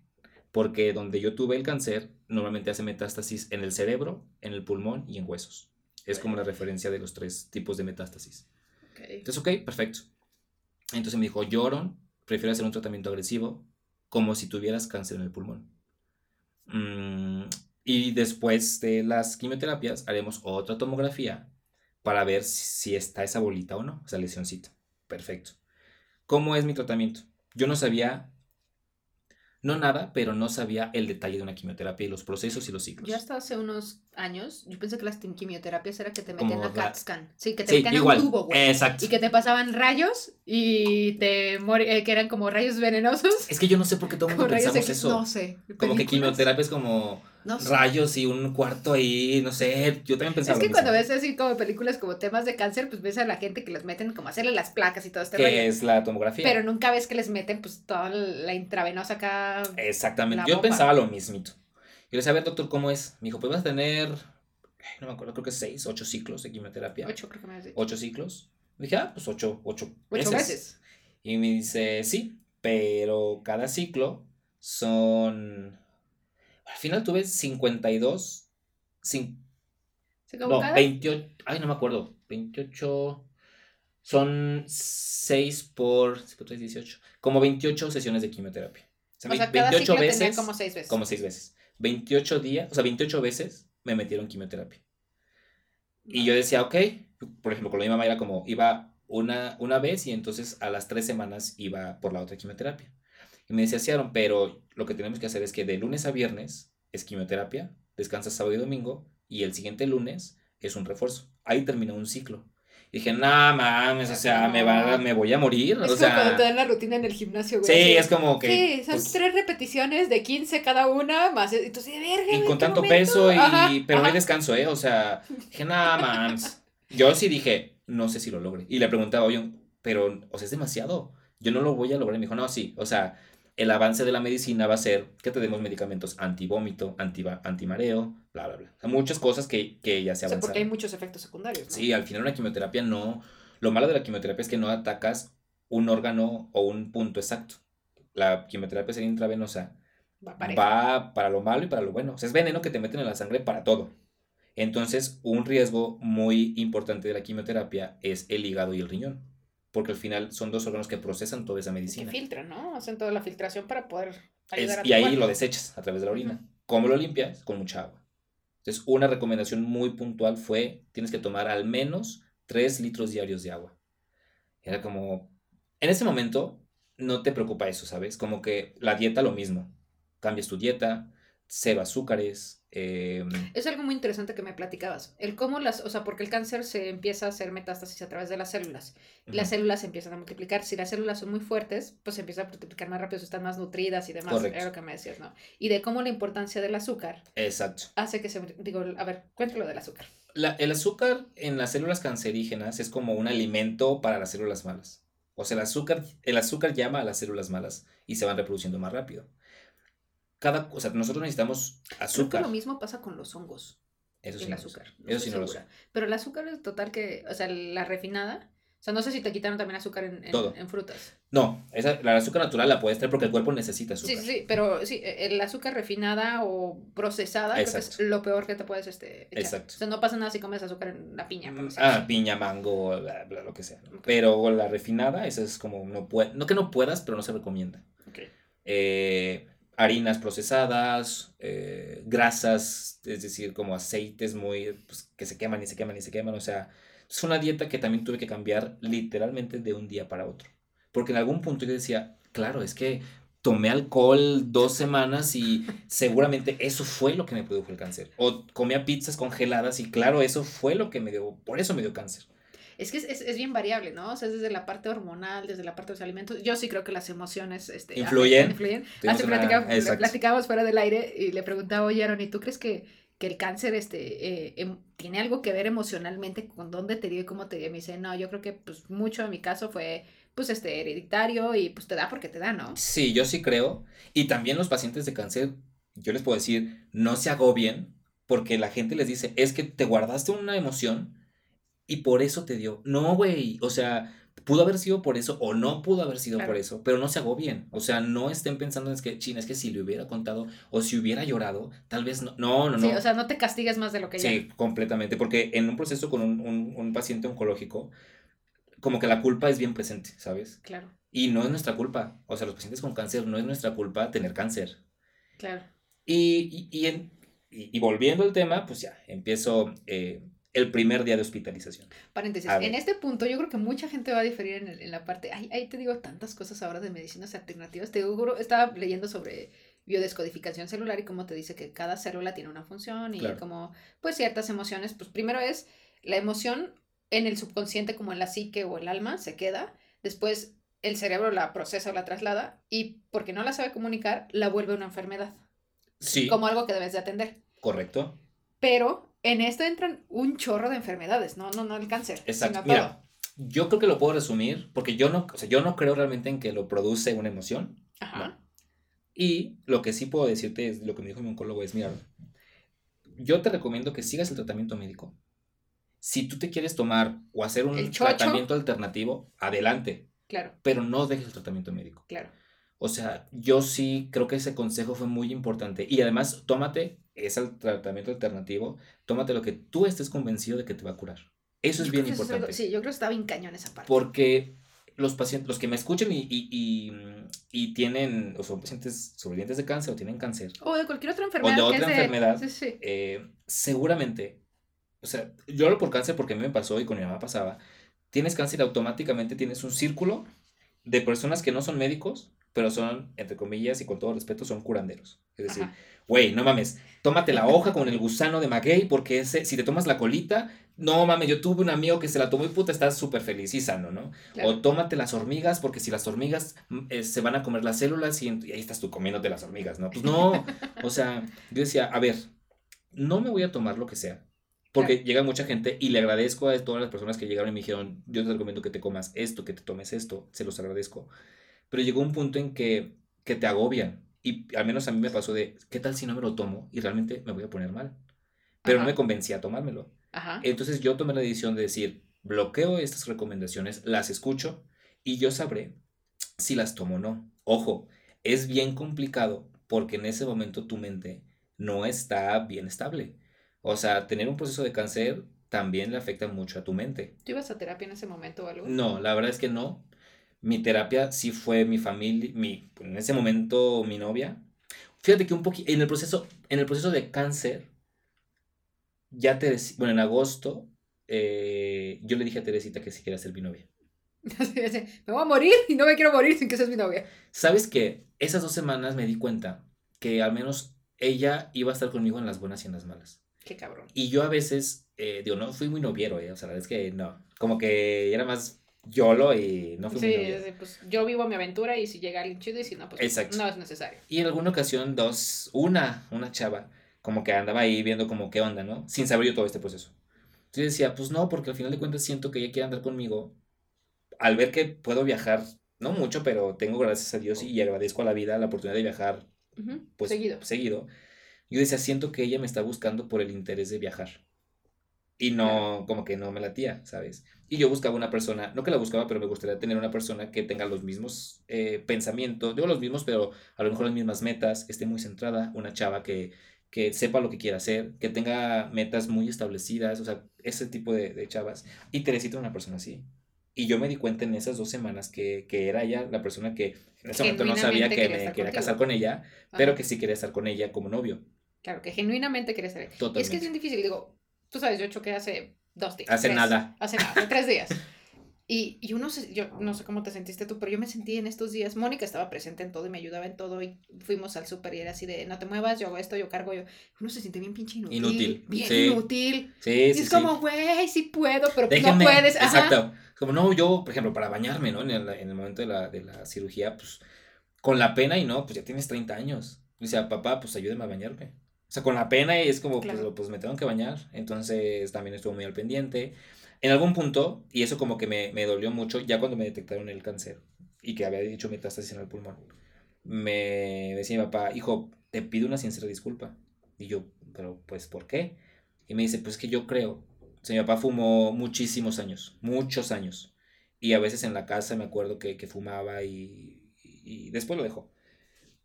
Porque donde yo tuve el cáncer, normalmente hace metástasis en el cerebro, en el pulmón y en huesos. Es como la referencia de los tres tipos de metástasis. Ok. Entonces, ok, perfecto. Entonces me dijo, lloron, prefiero hacer un tratamiento agresivo, como si tuvieras cáncer en el pulmón. Mm, y después de las quimioterapias, haremos otra tomografía para ver si, si está esa bolita o no, esa lesioncita. Perfecto. ¿Cómo es mi tratamiento? Yo no sabía No nada, pero no sabía el detalle de una quimioterapia y los procesos y los ciclos. Yo hasta hace unos años, yo pensé que las quimioterapias era que te metían a CAT scan. Sí, que te Sí, metían a un tubo, güey. Exacto. Y que te pasaban rayos y te eh, que eran como rayos venenosos. Es que yo no sé por qué todo el mundo pensamos X, eso. no sé. como que quimioterapia es como No sé. rayos y un cuarto ahí, no sé. Yo también pensaba Es que cuando ves así como películas como temas de cáncer, pues ves a la gente que les meten como hacerle las placas y todo este que es la tomografía. Pero nunca ves que les meten pues toda la intravenosa acá. Exactamente. Yo bomba. pensaba lo mismito. Yo le decía, a ver, doctor, ¿cómo es? Me dijo, pues vas a tener, no me acuerdo, creo que seis, ocho ciclos de quimioterapia. Ocho creo que me has dicho. Ocho ciclos. dije, ah, pues ocho, ocho, Ocho veces. Y me dice, sí, pero cada ciclo son... Al final tuve 52, cin- como no, cada- 28, ay, no me acuerdo, 28, son 6 por 5 por 3, 18, como 28 sesiones de quimioterapia. O sea, O sea, cada 28 ciclo veces, tenía como seis veces. como 6 veces. 28 días, o sea, 28 veces me metieron quimioterapia. Y yo decía, ok, por ejemplo, con mi mamá era como, iba una, una vez y entonces a las tres semanas iba por la otra quimioterapia. Y me decía, sí, Aaron, pero lo que tenemos que hacer es que de lunes a viernes es quimioterapia, descansas sábado y domingo, y el siguiente lunes es un refuerzo. Ahí terminó un ciclo. Y dije, no mames, o sea, me, va, me voy a morir. Es o como sea, cuando te dan la rutina en el gimnasio, güey. sí, es como que... Sí, son pues, tres repeticiones de 15 cada una, más. Y tú sí, de verga. y ¿en con tanto momento? peso, y, Ajá, pero no hay ajá. descanso, ¿eh? O sea, dije, nada más. Yo sí dije, no sé si lo logre. Y le preguntaba, oye, pero, o sea, es demasiado. Yo no lo voy a lograr. Y me dijo, no, sí. O sea, el avance de la medicina va a ser que te demos medicamentos antivómito, antiva, antimareo, bla, bla, bla. O sea, muchas cosas que, que ya se O sea, avanzaron. porque hay muchos efectos secundarios. ¿no? Sí, al final una quimioterapia no... Lo malo de la quimioterapia es que no atacas un órgano o un punto exacto. La quimioterapia sería intravenosa va para lo malo y para lo bueno. O sea, es veneno que te meten en la sangre para todo. Entonces, un riesgo muy importante de la quimioterapia es el hígado y el riñón. Porque al final son dos órganos que procesan toda esa Que medicina. filtran, ¿no? Hacen toda la filtración para poder Es- ayudar a tu y ahí cuerpo. lo desechas a través de la orina. Ujú. ¿Cómo lo limpias? Con mucha agua. Entonces, una recomendación muy puntual fue, tienes que tomar al menos 3 litros diarios de agua. Era como, en ese momento, no te preocupa eso, ¿sabes? Como que la dieta lo mismo. Cambias tu dieta, cero azúcares. Eh, Es algo muy interesante que me platicabas. El cómo las, o sea, porque el cáncer se empieza a hacer metástasis a través de las células. Las células se empiezan a multiplicar. Si las células son muy fuertes, pues se empiezan a multiplicar más rápido, están más nutridas y demás. Correcto. Era lo que me decías, ¿no? Y de cómo la importancia del azúcar Exacto. hace que se... Digo, a ver, cuéntalo del azúcar. La- el azúcar en las células cancerígenas es como un alimento para las células malas. O sea, el azúcar, el azúcar llama a las células malas y se van reproduciendo más rápido. Cada, o sea, nosotros necesitamos Creo que azúcar. lo mismo pasa con los hongos. Eso sí el no lo sé. azúcar. No Eso sí no lo sé. Pero el azúcar es total que, o sea, la refinada, o sea, no sé si te quitaron también azúcar en, en- Todo. en frutas. No, esa, la azúcar natural la puedes traer porque el cuerpo necesita azúcar. sí, sí, pero sí, e, el azúcar refinada o procesada creo que es lo peor que te puedes este, echar. Exacto. O sea, no pasa nada si comes azúcar en la piña. por Mm, Ah, así. piña, mango, bla, bla, lo que sea. Pero la refinada, esa es como, no, puede, no que no puedas, pero no se recomienda. Ok. eh, harinas procesadas, eh, grasas, es decir, como aceites muy, pues, que se queman y se queman y se queman. O sea, es una dieta que también tuve que cambiar literalmente de un día para otro. Porque en algún punto yo decía, claro, es que tomé alcohol dos semanas y seguramente eso fue lo que me produjo el cáncer. O comía pizzas congeladas y claro, eso fue lo que me dio, por eso me dio cáncer. Es que es, es, es bien variable, ¿no? O sea, es desde la parte hormonal, desde la parte de los alimentos. Yo sí creo que las emociones este, Influyen. influyen. Hace platicamos, exacto. platicábamos fuera del aire y le preguntaba, oye, Aaron, ¿y tú crees que, que el cáncer este, eh, em- tiene algo que ver emocionalmente con dónde te dio y cómo te dio? Y me dice, no, yo creo que pues mucho en mi caso fue pues este hereditario y pues te da porque te da, ¿no? Sí, yo sí creo. Y también los pacientes de cáncer, yo les puedo decir, no se agobien porque la gente les dice, es que te guardaste una emoción y por eso te dio. No, güey, o sea, pudo haber sido por eso o no pudo haber sido Claro. por eso, pero no se agobien. O sea, no estén pensando en es que, chin, es que si le hubiera contado o si hubiera llorado, tal vez no. No, no, no. Sí, o sea, no te castigues más de lo que ya. Sí, completamente, porque en un proceso con un, un- un paciente oncológico, como que la culpa es bien presente, ¿sabes? Claro, Y no es nuestra culpa. O sea, los pacientes con cáncer no es nuestra culpa tener cáncer. claro. Y, y, y en- y- y volviendo al tema, pues ya, empiezo, eh, el primer día de hospitalización. Paréntesis, en este punto yo creo que mucha gente va a diferir en, el- en la parte, ay, ahí te digo tantas cosas ahora de medicinas alternativas, te juro, estaba leyendo sobre biodescodificación celular y cómo te dice que cada célula tiene una función y Claro. como pues ciertas emociones, pues primero es la emoción en el subconsciente como en la psique o el alma se queda, después el cerebro la procesa o la traslada y porque no la sabe comunicar la vuelve una enfermedad, Sí, como algo que debes de atender. correcto. Pero en esto entran un chorro de enfermedades, no, no, no el cáncer. Exacto. sino Mira, yo creo que lo puedo resumir porque yo no, o sea, yo no creo realmente en que lo produce una emoción. Ajá. Y lo que sí puedo decirte es lo que me dijo mi oncólogo es, mira, yo te recomiendo que sigas el tratamiento médico. Si tú te quieres tomar o hacer un tratamiento alternativo, adelante, Claro, pero no dejes el tratamiento médico. claro. O sea, yo sí creo que ese consejo fue muy importante. Y además, tómate ese tratamiento alternativo, tómate lo que tú estés convencido de que te va a curar. Eso es bien es algo- importante. sí, yo creo que está bien cañón esa parte. Porque los pacientes, los que me escuchen y, y, y, y tienen, o son pacientes sobrevivientes de cáncer o tienen cáncer, O de cualquier otra enfermedad. de que otra es enfermedad. Sí, sí. eh, seguramente, o sea, yo hablo por cáncer porque a mí me pasó y con mi mamá pasaba, tienes cáncer y automáticamente tienes un círculo de personas que no son médicos, pero son, entre comillas y con todo respeto, son curanderos. Es decir, güey, no mames, tómate la hoja con el gusano de maguey porque ese, si te tomas la colita, no mames, yo tuve un amigo que se la tomó y puta, estás súper feliz y sano, ¿no? Claro. O tómate las hormigas porque si las hormigas mm, eh, se van a comer las células y, y ahí estás tú comiéndote las hormigas, ¿no? Pues no, (laughs) o sea, yo decía, a ver, no me voy a tomar lo que sea. Porque Claro. llega mucha gente y le agradezco a todas las personas que llegaron y me dijeron, yo te recomiendo que te comas esto, que te tomes esto, se los agradezco. Pero llegó un punto en que, que te agobian. Y al menos a mí me pasó de, ¿qué tal si no me lo tomo y realmente me voy a poner mal? Pero no me convencía a tomármelo. Ajá. Entonces yo tomé la decisión de decir, bloqueo estas recomendaciones, las escucho y yo sabré si las tomo o no. Ojo, es bien complicado porque en ese momento tu mente no está bien estable. O sea, tener un proceso de cáncer también le afecta mucho a tu mente. ¿Tú ibas a terapia en ese momento o algo? No, la verdad es que no. Mi terapia sí fue mi familia, mi, en ese momento mi novia. Fíjate que un poquito, en el proceso, en el proceso de cáncer, ya te dec- bueno, en agosto, eh, yo le dije a Teresita que si quería ser mi novia. (laughs) Me voy a morir y no me quiero morir sin que seas mi novia. ¿Sabes qué? Esas dos semanas me di cuenta que al menos ella iba a estar conmigo en las buenas y en las malas. Qué cabrón. Y yo a veces, eh, digo, no fui muy noviero, eh, o sea, la verdad es que no. Como que era más YOLO y no fui Sí, muy noviero. sí, pues yo vivo mi aventura y si llega alguien chido y si no, pues Exacto. no es necesario. Y en alguna ocasión, dos, una, una chava, como que andaba ahí viendo como qué onda, ¿no? Sin saber yo todo este proceso. Yo decía, pues no, porque al final de cuentas siento que ella quiere andar conmigo. Al ver que puedo viajar, no mucho, pero tengo gracias a Dios y agradezco a la vida la oportunidad de viajar, pues Seguido. seguido. Yo decía, siento que ella me está buscando por el interés de viajar. Y no, como que no me latía, ¿sabes? Y yo buscaba una persona, no que la buscaba, pero me gustaría tener una persona que tenga los mismos eh, pensamientos, digo los mismos, pero a lo mejor las mismas metas, que esté muy centrada, una chava que, que sepa lo que quiere hacer, que tenga metas muy establecidas, o sea, ese tipo de, de chavas. Y Teresita era una persona así. Y yo me di cuenta en esas dos semanas que, que era ella la persona que en ese momento no sabía que quería me quería contigo. casar con ella, pero Ajá. que sí quería estar con ella como novio. Claro, que genuinamente quieres ser. Y es que es Totalmente. bien difícil, digo, tú sabes, yo choqué hace dos días. Hace tres, nada. Hace nada, tres (laughs) días. Y, y uno, se- yo no sé cómo te sentiste tú, pero yo me sentí en estos días, Mónica estaba presente en todo y me ayudaba en todo y fuimos al súper y era así de, no te muevas, yo hago esto, yo cargo, yo, uno se siente bien pinche inútil. Inútil, Bien sí. inútil. Sí, Y sí, es sí. como, güey, sí puedo, pero Déjenme, no puedes. Ajá. exacto. Como no, yo, por ejemplo, para bañarme, ¿no? En el, en el momento de la, de la cirugía, pues, con la pena y no, pues ya tienes 30 años. Y decía, papá, pues ayúdame a bañarme. O sea, con la pena y es como, pues, pues me tengo que bañar. Entonces también estuvo muy al pendiente. En algún punto, y eso como que me, me dolió mucho, ya cuando me detectaron el cáncer y que había dicho metástasis en el pulmón, me decía mi papá, hijo, te pido una sincera disculpa. Y yo, pero pues, ¿por qué? Y me dice, pues que yo creo. O sea, mi papá fumó muchísimos años, muchos años. Y a veces en la casa me acuerdo que, que fumaba y, y después lo dejó.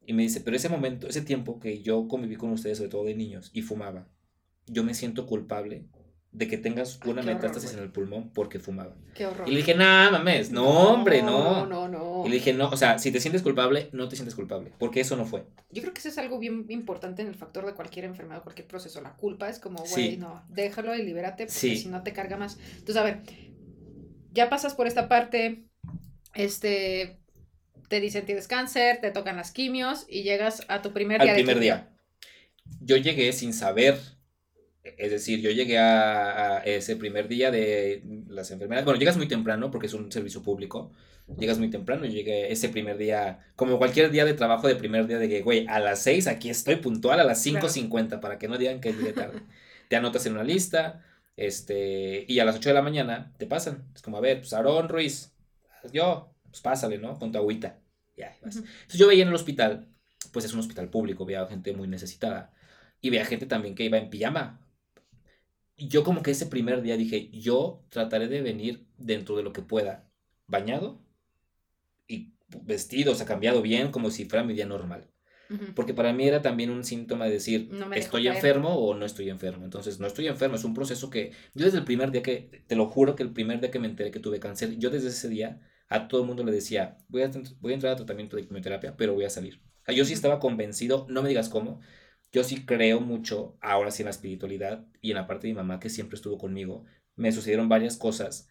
Y me dice, pero ese momento, ese tiempo que yo conviví con ustedes, sobre todo de niños, y fumaba, yo me siento culpable de que tengas una horror, metástasis güey. en el pulmón porque fumaba. Qué horror. Y le dije, no, mames, no, hombre, no. No, no, no. Y le dije, no, o sea, si te sientes culpable, no te sientes culpable, porque eso no fue. Yo creo que eso es algo bien importante en el factor de cualquier enfermedad, cualquier proceso. La culpa es como, güey, Sí. no, déjalo y libérate, porque Sí. si no te carga más. Entonces, a ver, ya pasas por esta parte, este, te dicen tienes cáncer, te tocan las quimios y llegas a tu primer Al día de primer día. Yo llegué sin saber, es decir, yo llegué a, a ese primer día de las enfermeras. Bueno, llegas muy temprano porque es un servicio público. Llegas muy temprano. Yo llegué ese primer día, como cualquier día de trabajo de primer día, de que, güey, a las 6 aquí estoy puntual, a las 5.50, para que no digan que llegué tarde. (laughs) te anotas en una lista, este, y a las 8 de la mañana te pasan. Es como, a ver, pues Aarón Ruiz, yo, pues pásale, ¿no? Con tu agüita. Ya, vas. Entonces yo veía en el hospital, pues es un hospital público, veía gente muy necesitada. Y veía gente también que iba en pijama. Y yo como que ese primer día dije, yo trataré de venir dentro de lo que pueda, bañado y vestido, o sea, cambiado bien, como si fuera mi día normal. Porque para mí era también un síntoma de decir, No estoy caer. enfermo o no estoy enfermo. Entonces, no estoy enfermo, es un proceso que yo desde el primer día que, te lo juro que el primer día que me enteré que tuve cáncer, yo desde ese día a todo el mundo le decía, voy a, voy a entrar a tratamiento de quimioterapia, pero voy a salir. O sea, yo sí estaba convencido, no me digas cómo, yo sí creo mucho, ahora sí en la espiritualidad y en la parte de mi mamá que siempre estuvo conmigo. Me sucedieron varias cosas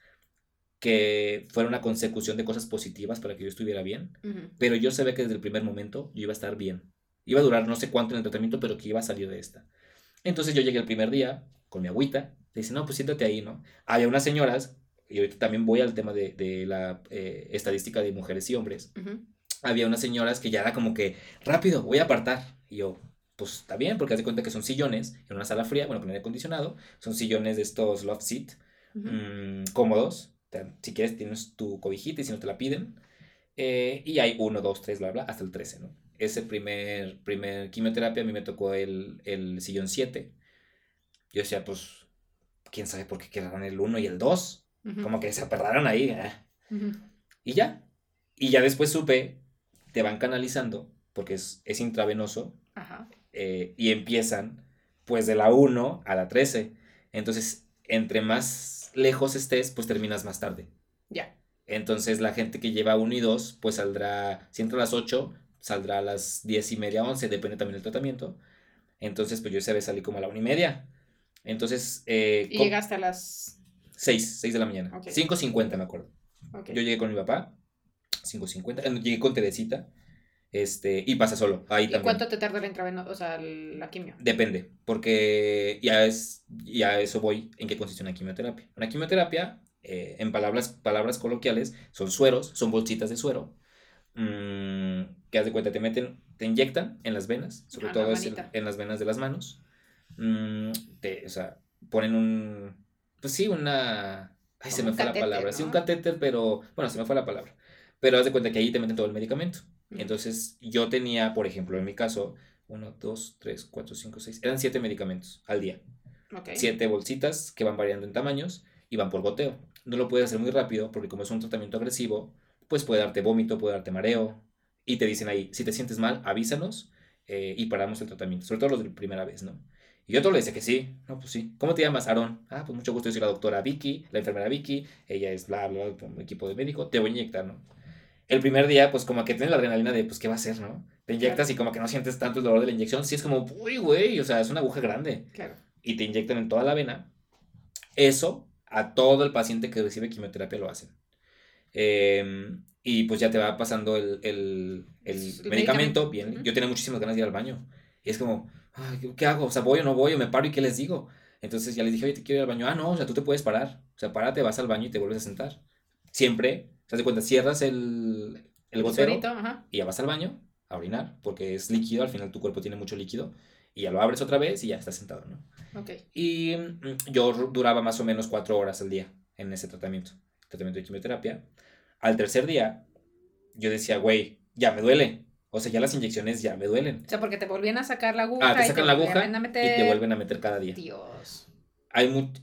que fueron una consecución de cosas positivas para que yo estuviera bien pero yo sabía que desde el primer momento yo iba a estar bien. Iba a durar no sé cuánto en el tratamiento, pero que iba a salir de esta. Entonces yo llegué el primer día con mi agüita. Le dice, no, pues siéntate ahí, ¿no? Había unas señoras, y ahorita también voy al tema de, de la eh, estadística de mujeres y hombres. Ujú. Había unas señoras que ya era como que, rápido, voy a apartar. Y yo, pues está bien, porque haz de cuenta que son sillones en una sala fría, bueno, con aire acondicionado. Son sillones de estos love seat, Ujú. mm, cómodos. Te- Si quieres tienes tu cobijita y si no te la piden. Eh, y hay 1, 2, 3, bla, bla, hasta el 13, ¿no? Ese primer, primer quimioterapia a mí me tocó el, el sillón 7. Yo decía, pues, quién sabe por qué quedaron el 1 y el 2. Como que se aperraron ahí. eh. Y ya. Y ya después supe, te van canalizando, porque es, es intravenoso, Ajá. eh, y empiezan pues de la 1 a la 13. Entonces, entre más lejos estés, pues terminas más tarde. Ya. Entonces, la gente que lleva 1 y 2, pues saldrá, si entra a las 8, saldrá a las 10 y media, 11, depende también del tratamiento. Entonces, pues yo esa vez salí como a la 1 y media. Entonces, eh, Y llegaste a las. 6, 6 de la mañana. Ok. 5.50 me acuerdo. Yo llegué con mi papá, 5.50, eh, llegué con Teresita, este, y pasa solo, ahí ¿Y también. cuánto te tarda el intravenoso, o sea, la quimio? Depende, porque ya es, ya eso voy, en qué consiste una quimioterapia. Una quimioterapia, eh, en palabras, palabras coloquiales, son sueros, son bolsitas de suero, mm, que haz de cuenta, te meten, te inyectan en las venas, sobre la todo en las venas de las manos, mm, te, o sea, ponen un, pues sí, una, ay, se me fue catéter, la palabra, sí, un catéter, pero, bueno, se me fue la palabra, pero haz de cuenta que ahí te meten todo el medicamento. Entonces, yo tenía, por ejemplo, en mi caso, 1, 2, 3, 4, 5, 6, eran 7 medicamentos al día. Ok. 7 bolsitas que van variando en tamaños y van por goteo. No lo puedes hacer muy rápido porque como es un tratamiento agresivo, pues puede darte vómito, puede darte mareo. Y te dicen ahí, si te sientes mal, avísanos eh, y paramos el tratamiento. Sobre todo los de primera vez, ¿no? Y yo todo le decía que sí. No, pues sí. ¿Cómo te llamas, Aarón? Ah, pues mucho gusto. Yo soy la doctora Vicky, la enfermera Vicky. Ella es bla, bla, bla, un equipo de médico. Te voy a inyectar, ¿no? El primer día, pues como que tienes la adrenalina de, pues, ¿qué va a hacer, no? Te inyectas y como que no sientes tanto el dolor de la inyección. Sí es como, uy, güey, o sea, es una aguja grande Claro. y te inyectan en toda la vena. Eso a todo el paciente que recibe quimioterapia lo hacen. Em, y pues ya te va pasando el, el- el medicamento. medicamento. Bien, Ujú. yo tenía muchísimas ganas de ir al baño. Y es como, "Ay, ¿qué- ¿qué hago? O sea, voy o no voy, o me paro y qué les digo. Entonces ya les dije, oye, te quiero ir al baño. Ah, no, o sea, tú te puedes parar. O sea, párate, vas al baño y te vuelves a sentar. Siempre, te das cuenta, cierras el, el ajá. y ya vas al baño a orinar, porque es líquido, al final tu cuerpo tiene mucho líquido, y ya lo abres otra vez y ya estás sentado, ¿no? Ok. Y mm, yo duraba más o menos cuatro horas al día en ese tratamiento, tratamiento de quimioterapia. Al tercer día, yo decía, güey, ya me duele. O sea, ya las inyecciones ya me duelen. O sea, porque te volvían a sacar la aguja. Ah, te y sacan la aguja y te vuelven a meter cada día. Dios. Hay, mu-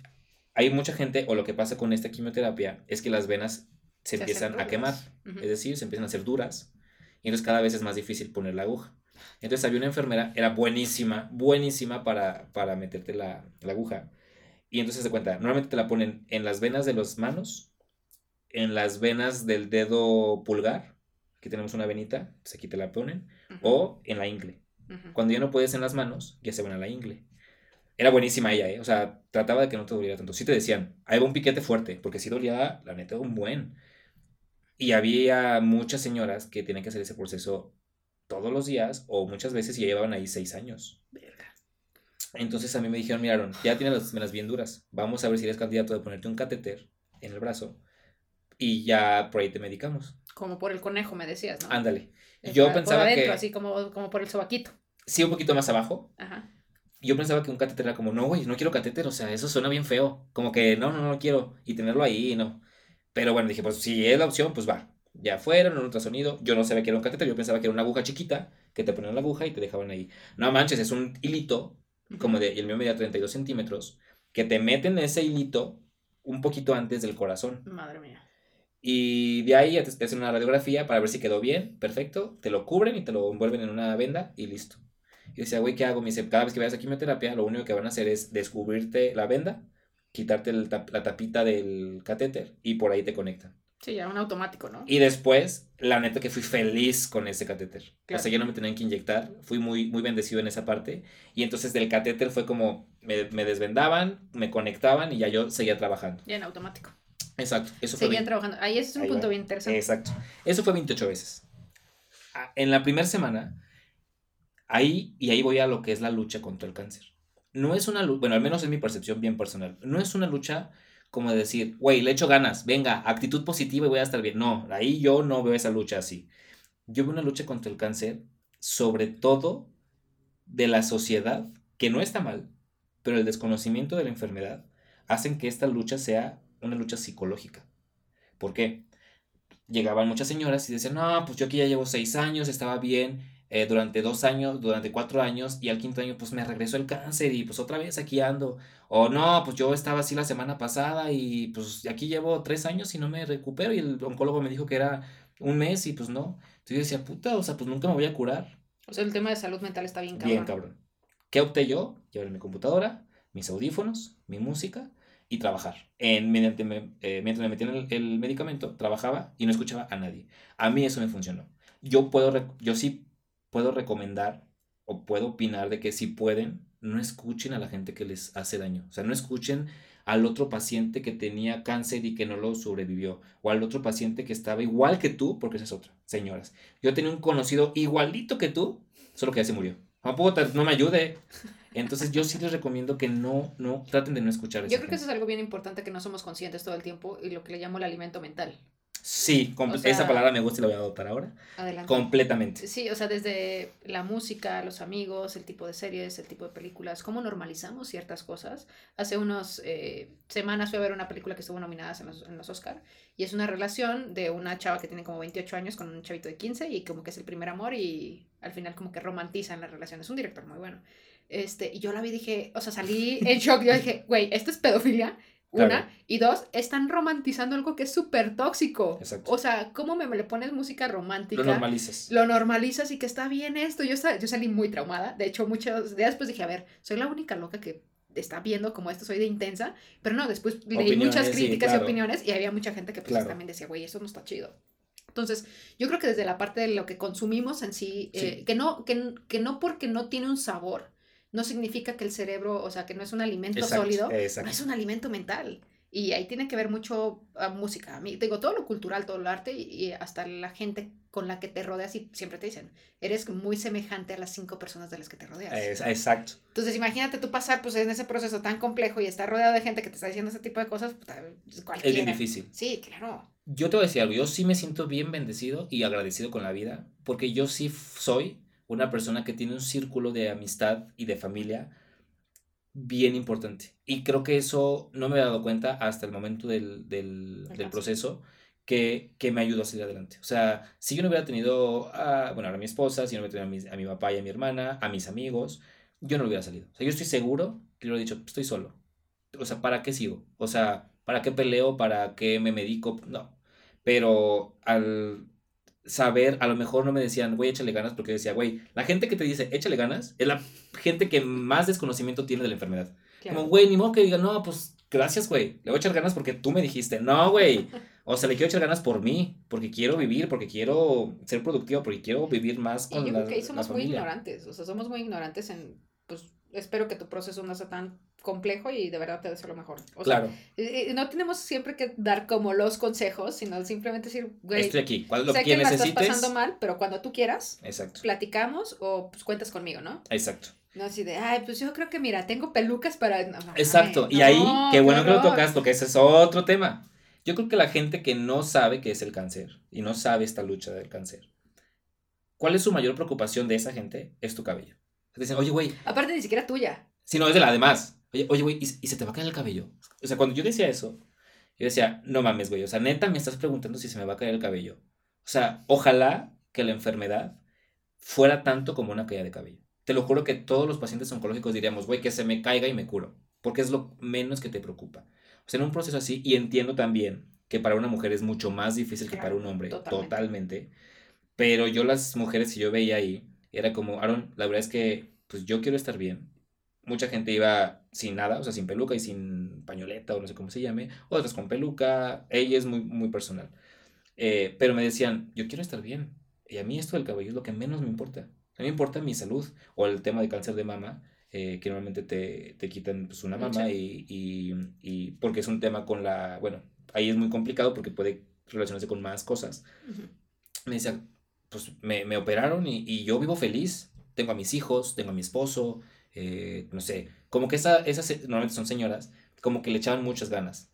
hay mucha gente, o lo que pasa con esta quimioterapia, es que las venas se, Se empiezan a quemar. Es decir, se empiezan a hacer duras. Y entonces cada vez es más difícil poner la aguja. Entonces había una enfermera, era buenísima, buenísima para, para meterte la, la aguja. Y entonces se cuenta, normalmente te la ponen en las venas de las manos, en las venas del dedo pulgar, aquí tenemos una venita, pues aquí te la ponen, o en la ingle. Cuando ya no puedes en las manos, ya se van a la ingle. Era buenísima ella, ¿eh? O sea, trataba de que no te doliera tanto. Sí te decían, ahí va un piquete fuerte, porque sí dolía, la neta, un buen. Y había muchas señoras que tenían que hacer ese proceso todos los días, o muchas veces ya llevaban ahí seis años. Verga. Entonces a mí me dijeron, miraron, ya tienes las venas bien duras, vamos a ver si eres candidato de ponerte un catéter en el brazo y ya por ahí te medicamos. Como por el conejo, me decías, ¿no? Ándale. Yo por pensaba adentro, que así como, como por el sobaquito. sí, un poquito más abajo. Ajá. Yo pensaba que un catéter era como, no, güey, no quiero catéter, o sea, eso suena bien feo. Como que, no, no, no quiero. Y tenerlo ahí, no. Pero bueno, dije, pues si es la opción, pues va. Ya fueron, un ultrasonido. Yo no sabía que era un catéter, yo pensaba que era una aguja chiquita, que te ponían la aguja y te dejaban ahí. No manches, es un hilito, como de, y el mío medía 32 centímetros, que te meten ese hilito un poquito antes del corazón. Madre mía. Y de ahí ya te hacen una radiografía para ver si quedó bien, perfecto. Te lo cubren y te lo envuelven en una venda y listo. Y decía, güey, ¿qué hago? Me dice, cada vez que vayas a quimioterapia, lo único que van a hacer es descubrirte la venda, quitarte el la tapita del catéter y por ahí te conectan. Sí, ya un automático, ¿no? Y después, la neta que fui feliz con ese catéter. O Claro. sea, ya no me tenían que inyectar. Fui muy, muy bendecido en esa parte. Y entonces del catéter fue como, me, me desvendaban, me conectaban y ya yo seguía trabajando. Ya en automático. Exacto. Eso fue Seguían bien- trabajando. Ahí es un Ahí punto va. bien interesante. Exacto. Eso fue 28 veces. Ah, En la primera semana, ahí y ahí voy a lo que es la lucha contra el cáncer. No es una lucha, bueno, al menos es mi percepción bien personal. No es una lucha como de decir, güey, le echo ganas, venga, actitud positiva y voy a estar bien. No, ahí yo no veo esa lucha así. Yo veo una lucha contra el cáncer, sobre todo de la sociedad, que no está mal, pero el desconocimiento de la enfermedad hacen que esta lucha sea una lucha psicológica. ¿Por qué? Llegaban muchas señoras y decían, no, pues yo aquí ya llevo seis años, estaba bien, eh, durante dos años, durante cuatro años, y al quinto año pues me regresó el cáncer y pues otra vez aquí ando. O no, pues yo estaba así la semana pasada y pues aquí llevo tres años y no me recupero y el oncólogo me dijo que era un mes y pues no. Entonces yo decía, puta, o sea, pues nunca me voy a curar. O sea, el tema de salud mental está bien cabrón. Bien, cabrón. ¿Qué opté yo? Llevar mi computadora, mis audífonos, mi música y trabajar. En, eh, mientras me metían el, medicamento, trabajaba y no escuchaba a nadie. A mí eso me funcionó. Yo, puedo, yo sí puedo recomendar o puedo opinar de que si pueden, no escuchen a la gente que les hace daño. O sea, no escuchen al otro paciente que tenía cáncer y que no lo sobrevivió. O al otro paciente que estaba igual que tú, porque esa es otra, señoras. Yo tenía un conocido igualito que tú, solo que ya se murió. No, puta, no me ayude. Entonces yo sí les recomiendo que no, no, traten de no escuchar a esa Yo creo que eso es algo bien importante que no somos conscientes todo el tiempo y lo que le llamo el alimento mental. Sí, comple- O sea- esa palabra me gusta y la voy a adoptar ahora. Adelante. Completamente. Sí, o sea, desde la música, los amigos, el tipo de series, el tipo de películas, cómo normalizamos ciertas cosas. Hace unas semanas fui a ver una película que estuvo nominada en los, en los Oscar y es una relación de una chava que tiene como 28 años con un chavito de 15 y como que es el primer amor y al final como que romantizan la relación. Es un director muy bueno. Este, y yo la vi y dije, o sea, salí en shock. Yo dije, güey, esto es pedofilia. Una. Claro. Y dos, están romantizando algo que es súper tóxico. Exacto. O sea, ¿cómo me, le pones música romántica? Lo normalizas. lo normalizas y que está bien esto. Yo, yo salí muy traumada. De hecho, muchos días después dije, a ver, soy la única loca que está viendo como esto, soy de intensa. Pero no, después leí muchas sí, críticas claro. y opiniones y había mucha gente que pues Claro. también decía, güey, eso no está chido. Entonces, yo creo que desde la parte de lo que consumimos en sí, eh, Sí. que, no, que, que no porque no tiene un sabor, no significa que el cerebro, o sea, que no es un alimento Exacto, sólido, exacto. no es un alimento mental. Y ahí tiene que ver mucho a música. A mí, te digo, todo lo cultural, todo el arte y, hasta la gente con la que te rodeas y siempre te dicen, eres muy semejante a las cinco personas de las que te rodeas. Exacto. Entonces imagínate tú pasar pues en ese proceso tan complejo y estar rodeado de gente que te está diciendo ese tipo de cosas, puta, Es cualquiera. bien difícil. Sí, claro. Yo te voy a decir algo, yo sí me siento bien bendecido y agradecido con la vida, porque yo sí soy una persona que tiene un círculo de amistad y de familia bien importante. Y creo que eso no me he dado cuenta hasta el momento del, del, proceso que, que me ayudó a salir adelante. O sea, si yo no hubiera tenido, a, bueno, a mi esposa, si yo no hubiera tenido a mi, a mi papá y a mi hermana, a mis amigos, yo no hubiera salido. O sea, yo estoy seguro que yo hubiera dicho, estoy solo. O sea, ¿para qué sigo? O sea, ¿para qué peleo? ¿Para qué me medico? No. Pero al saber, a lo mejor no me decían, güey, échale ganas, porque yo decía, güey, la gente que te dice, échale ganas, es la gente que más desconocimiento tiene de la enfermedad. Claro. Como, güey, ni modo que diga, no, pues gracias, güey, le voy a echar ganas porque tú me dijiste, no, güey. O sea, le quiero echar ganas por mí, porque quiero vivir, porque quiero ser productivo, porque quiero vivir más Y con yo la, creo que ahí la somos muy ignorantes, o sea, somos muy ignorantes en, pues, espero que tu proceso no sea tan complejo y de verdad te deseo lo mejor. O Claro, eh, eh, no tenemos siempre que dar como los consejos, sino simplemente decir, güey, estoy aquí. ¿Cuál es lo sé que que la estás pasando mal, pero cuando tú quieras, Exacto, platicamos o pues cuentas conmigo, ¿no? exacto. No así de, ay, pues yo creo que mira, tengo pelucas para... no, ay, Exacto, y no, ahí, qué bueno que lo tocas, porque ese es otro tema. Yo creo que la gente que no sabe qué es el cáncer y no sabe esta lucha del cáncer, ¿cuál es su mayor preocupación de esa gente? Es tu cabello. Dicen, oye, güey, Aparte ni siquiera tuya. si no es de la demás. Oye, oye, güey, ¿y, y se te va a caer el cabello? O sea, cuando yo decía eso, yo decía, no mames, güey, o sea, neta me estás preguntando si se me va a caer el cabello. O sea, ojalá que la enfermedad fuera tanto como una caída de cabello. Te lo juro que todos los pacientes oncológicos diríamos, güey, que se me caiga y me curo, porque es lo menos que te preocupa. O sea, en un proceso así, y entiendo también que para una mujer es mucho más difícil que para un hombre, totalmente. totalmente. Pero yo las mujeres que yo veía ahí, era como, Aaron, la verdad es que, pues yo quiero estar bien. Mucha gente iba sin nada, o sea, sin peluca y sin pañoleta o no sé cómo se llame, otras con peluca, ella es muy, muy personal. Eh, pero me decían, yo quiero estar bien. Y a mí esto del cabello es lo que menos me importa. A mí me importa mi salud o el tema de cáncer de mama, eh, que normalmente te, te quitan pues, una mama y, y, y porque es un tema con la, bueno, ahí es muy complicado porque puede relacionarse con más cosas. Me decía, pues me, me operaron y, y yo vivo feliz. Tengo a mis hijos, tengo a mi esposo, eh, no sé, como que esa, esas se- normalmente son señoras, como que le echaban muchas ganas.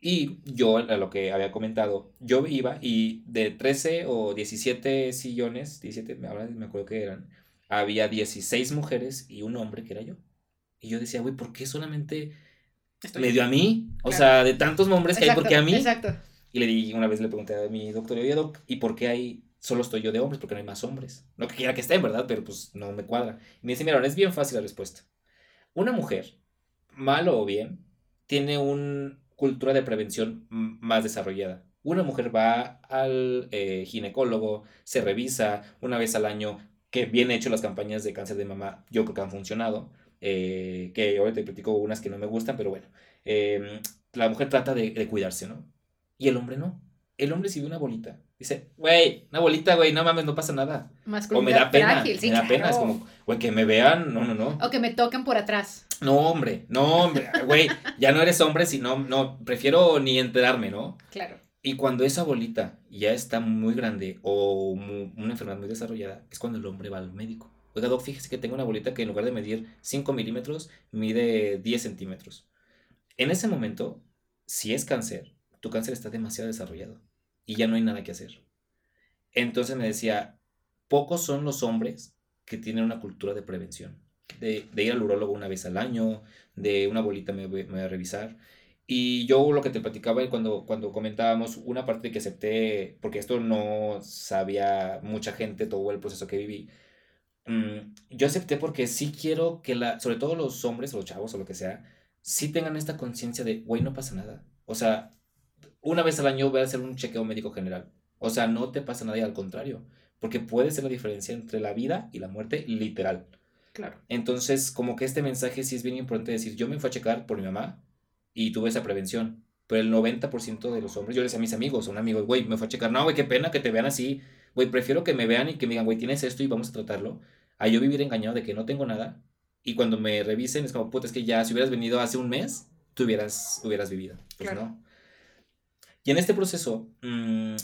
Y yo, a lo que había comentado, yo iba y de 13 o 17 sillones, 17, ahora me acuerdo que eran, había 16 mujeres y un hombre que era yo. Y yo decía, güey, ¿por qué solamente Estoy- me dio a mí? O Claro. sea, de tantos hombres que hay, ¿por qué a mí? Exacto. Y le di, una vez le pregunté a mi doctor, oye, doc, ¿y por qué hay, solo estoy yo de hombres? Porque no hay más hombres. No que quiera que estén, ¿verdad? Pero pues no me cuadra. Y me dice, mira, es bien fácil la respuesta. Una mujer, malo o bien, tiene una cultura de prevención más desarrollada. Una mujer va al eh, ginecólogo, se revisa una vez al año, que bien hecho las campañas de cáncer de mama, yo creo que han funcionado. eh, que ahorita te platico unas que no me gustan, pero bueno. eh, la mujer trata de, cuidarse, ¿no? Y el hombre no. El hombre si una bolita. Dice, güey, una bolita, güey, no mames, no pasa nada. O me da pena. frágil, sí, me da pena. Es como, güey, que me vean. No, no, no. O que me toquen por atrás. No, hombre, no, hombre. Güey, ya no eres hombre, sino, no, prefiero ni enterarme, ¿no? Claro. Y cuando esa bolita ya está muy grande o una enfermedad muy desarrollada, es cuando el hombre va al médico. Oiga, doc, fíjese que tengo una bolita que en lugar de medir 5 milímetros, mide 10 centímetros. En ese momento, si es cáncer, tu cáncer está demasiado desarrollado y ya no hay nada que hacer. Entonces me decía, pocos son los hombres que tienen una cultura de prevención, de, ir al urólogo una vez al año, de una bolita me, me voy a revisar. Y yo lo que te platicaba cuando, cuando comentábamos, una parte que acepté, porque esto no sabía mucha gente, todo el proceso que viví, mm, yo acepté porque sí quiero que la, sobre todo los hombres o los chavos o lo que sea, sí tengan esta conciencia de, güey, no pasa nada. O sea, una vez al año voy a hacer un chequeo médico general. O sea, no te pasa nada y al contrario, porque puede ser la diferencia entre la vida y la muerte literal. Claro. Entonces, como que este mensaje sí es bien importante decir, yo me fui a checar por mi mamá y tuve esa prevención, pero el 90% de los hombres, yo les decía a mis amigos, a un amigo, güey, me fue a checar, no, güey, qué pena que te vean así, güey, prefiero que me vean y que me digan, güey, tienes esto y vamos a tratarlo, a yo vivir engañado de que no tengo nada y cuando me revisen es como, puta, es que ya si hubieras venido hace un mes, tú hubieras, hubieras vivido. Pues Claro. no. Y en este proceso, mm,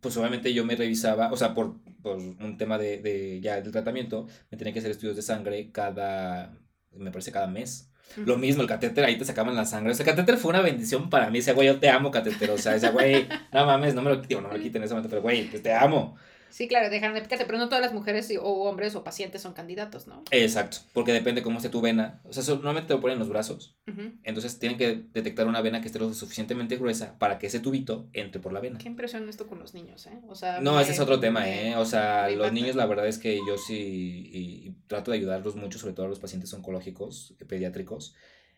pues obviamente yo me revisaba, o sea, por, por un tema de, de ya del tratamiento, me tenía que hacer estudios de sangre cada, me parece cada mes. Lo mismo, el catéter, ahí te sacaban la sangre. O sea, el catéter fue una bendición para mí. Decía, güey, yo te amo, catéter. O sea, decía, güey, no mames, no me lo digo, no me lo quiten en ese momento, pero güey, pues te amo. Sí, claro, dejaron de picarte, pero no todas las mujeres o hombres o pacientes son candidatos, ¿no? Exacto, porque depende cómo esté tu vena. O sea, normalmente te lo ponen en los brazos. Ujú. Entonces tienen que detectar una vena que esté lo suficientemente gruesa para que ese tubito entre por la vena. Qué impresión esto con los niños, ¿eh? O sea, No, me- ese es otro tema, me- ¿eh? O sea, los impacta. niños, la verdad es que yo sí y- y trato de ayudarlos mucho, sobre todo a los pacientes oncológicos, eh, pediátricos.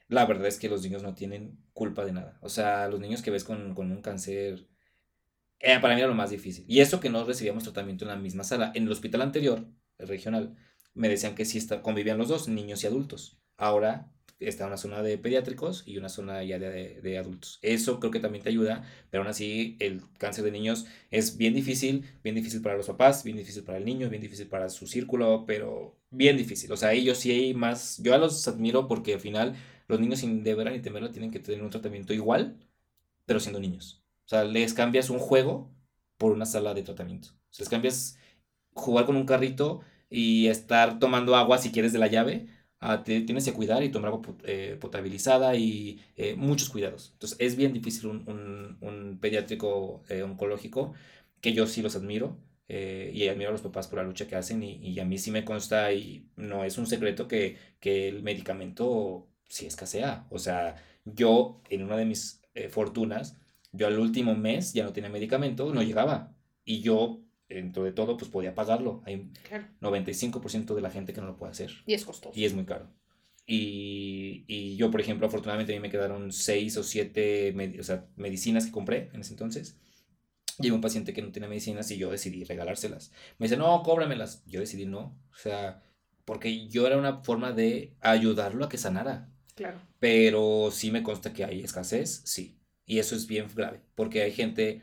La verdad es que los niños no tienen culpa de nada. O sea, los niños que ves con, con un cáncer, Para mí era lo más difícil. Y eso que no recibíamos tratamiento en la misma sala. En el hospital anterior, el regional, me decían que sí está, convivían los dos, niños y adultos. Ahora está una zona de pediátricos y una zona ya de, adultos. Eso creo que también te ayuda, pero aún así el cáncer de niños es bien difícil, bien difícil para los papás, bien difícil para el niño, bien difícil para su círculo, pero bien difícil. O sea, ellos sí hay más, yo a los admiro porque al final los niños sin deber ni temerlo tienen que tener un tratamiento igual, pero siendo niños. O sea, les cambias un juego por una sala de tratamiento. O sea, les cambias jugar con un carrito y estar tomando agua si quieres de la llave. a te tienes que cuidar y tomar agua pot- eh, potabilizada y eh, muchos cuidados. Entonces es bien difícil un, un, un pediátrico eh, oncológico que yo sí los admiro eh, y admiro a los papás por la lucha que hacen y, y a mí sí me consta y no es un secreto que, que el medicamento sí escasea. O sea, yo en una de mis eh, fortunas, yo al último mes ya no tenía medicamento, no llegaba. Y yo, dentro de todo, pues podía pagarlo. Hay Claro. 95% de la gente que no lo puede hacer. Y es costoso. Y es muy caro. Y, y yo, por ejemplo, afortunadamente a mí me quedaron seis o siete med- o sea, medicinas que compré en ese entonces. Llegó un paciente que no tenía medicinas y yo decidí regalárselas. Me dice, no, cóbramelas. Yo decidí no. O sea, porque yo era una forma de ayudarlo a que sanara. Claro. Pero sí me consta que hay escasez, sí. Y eso es bien grave, porque hay gente,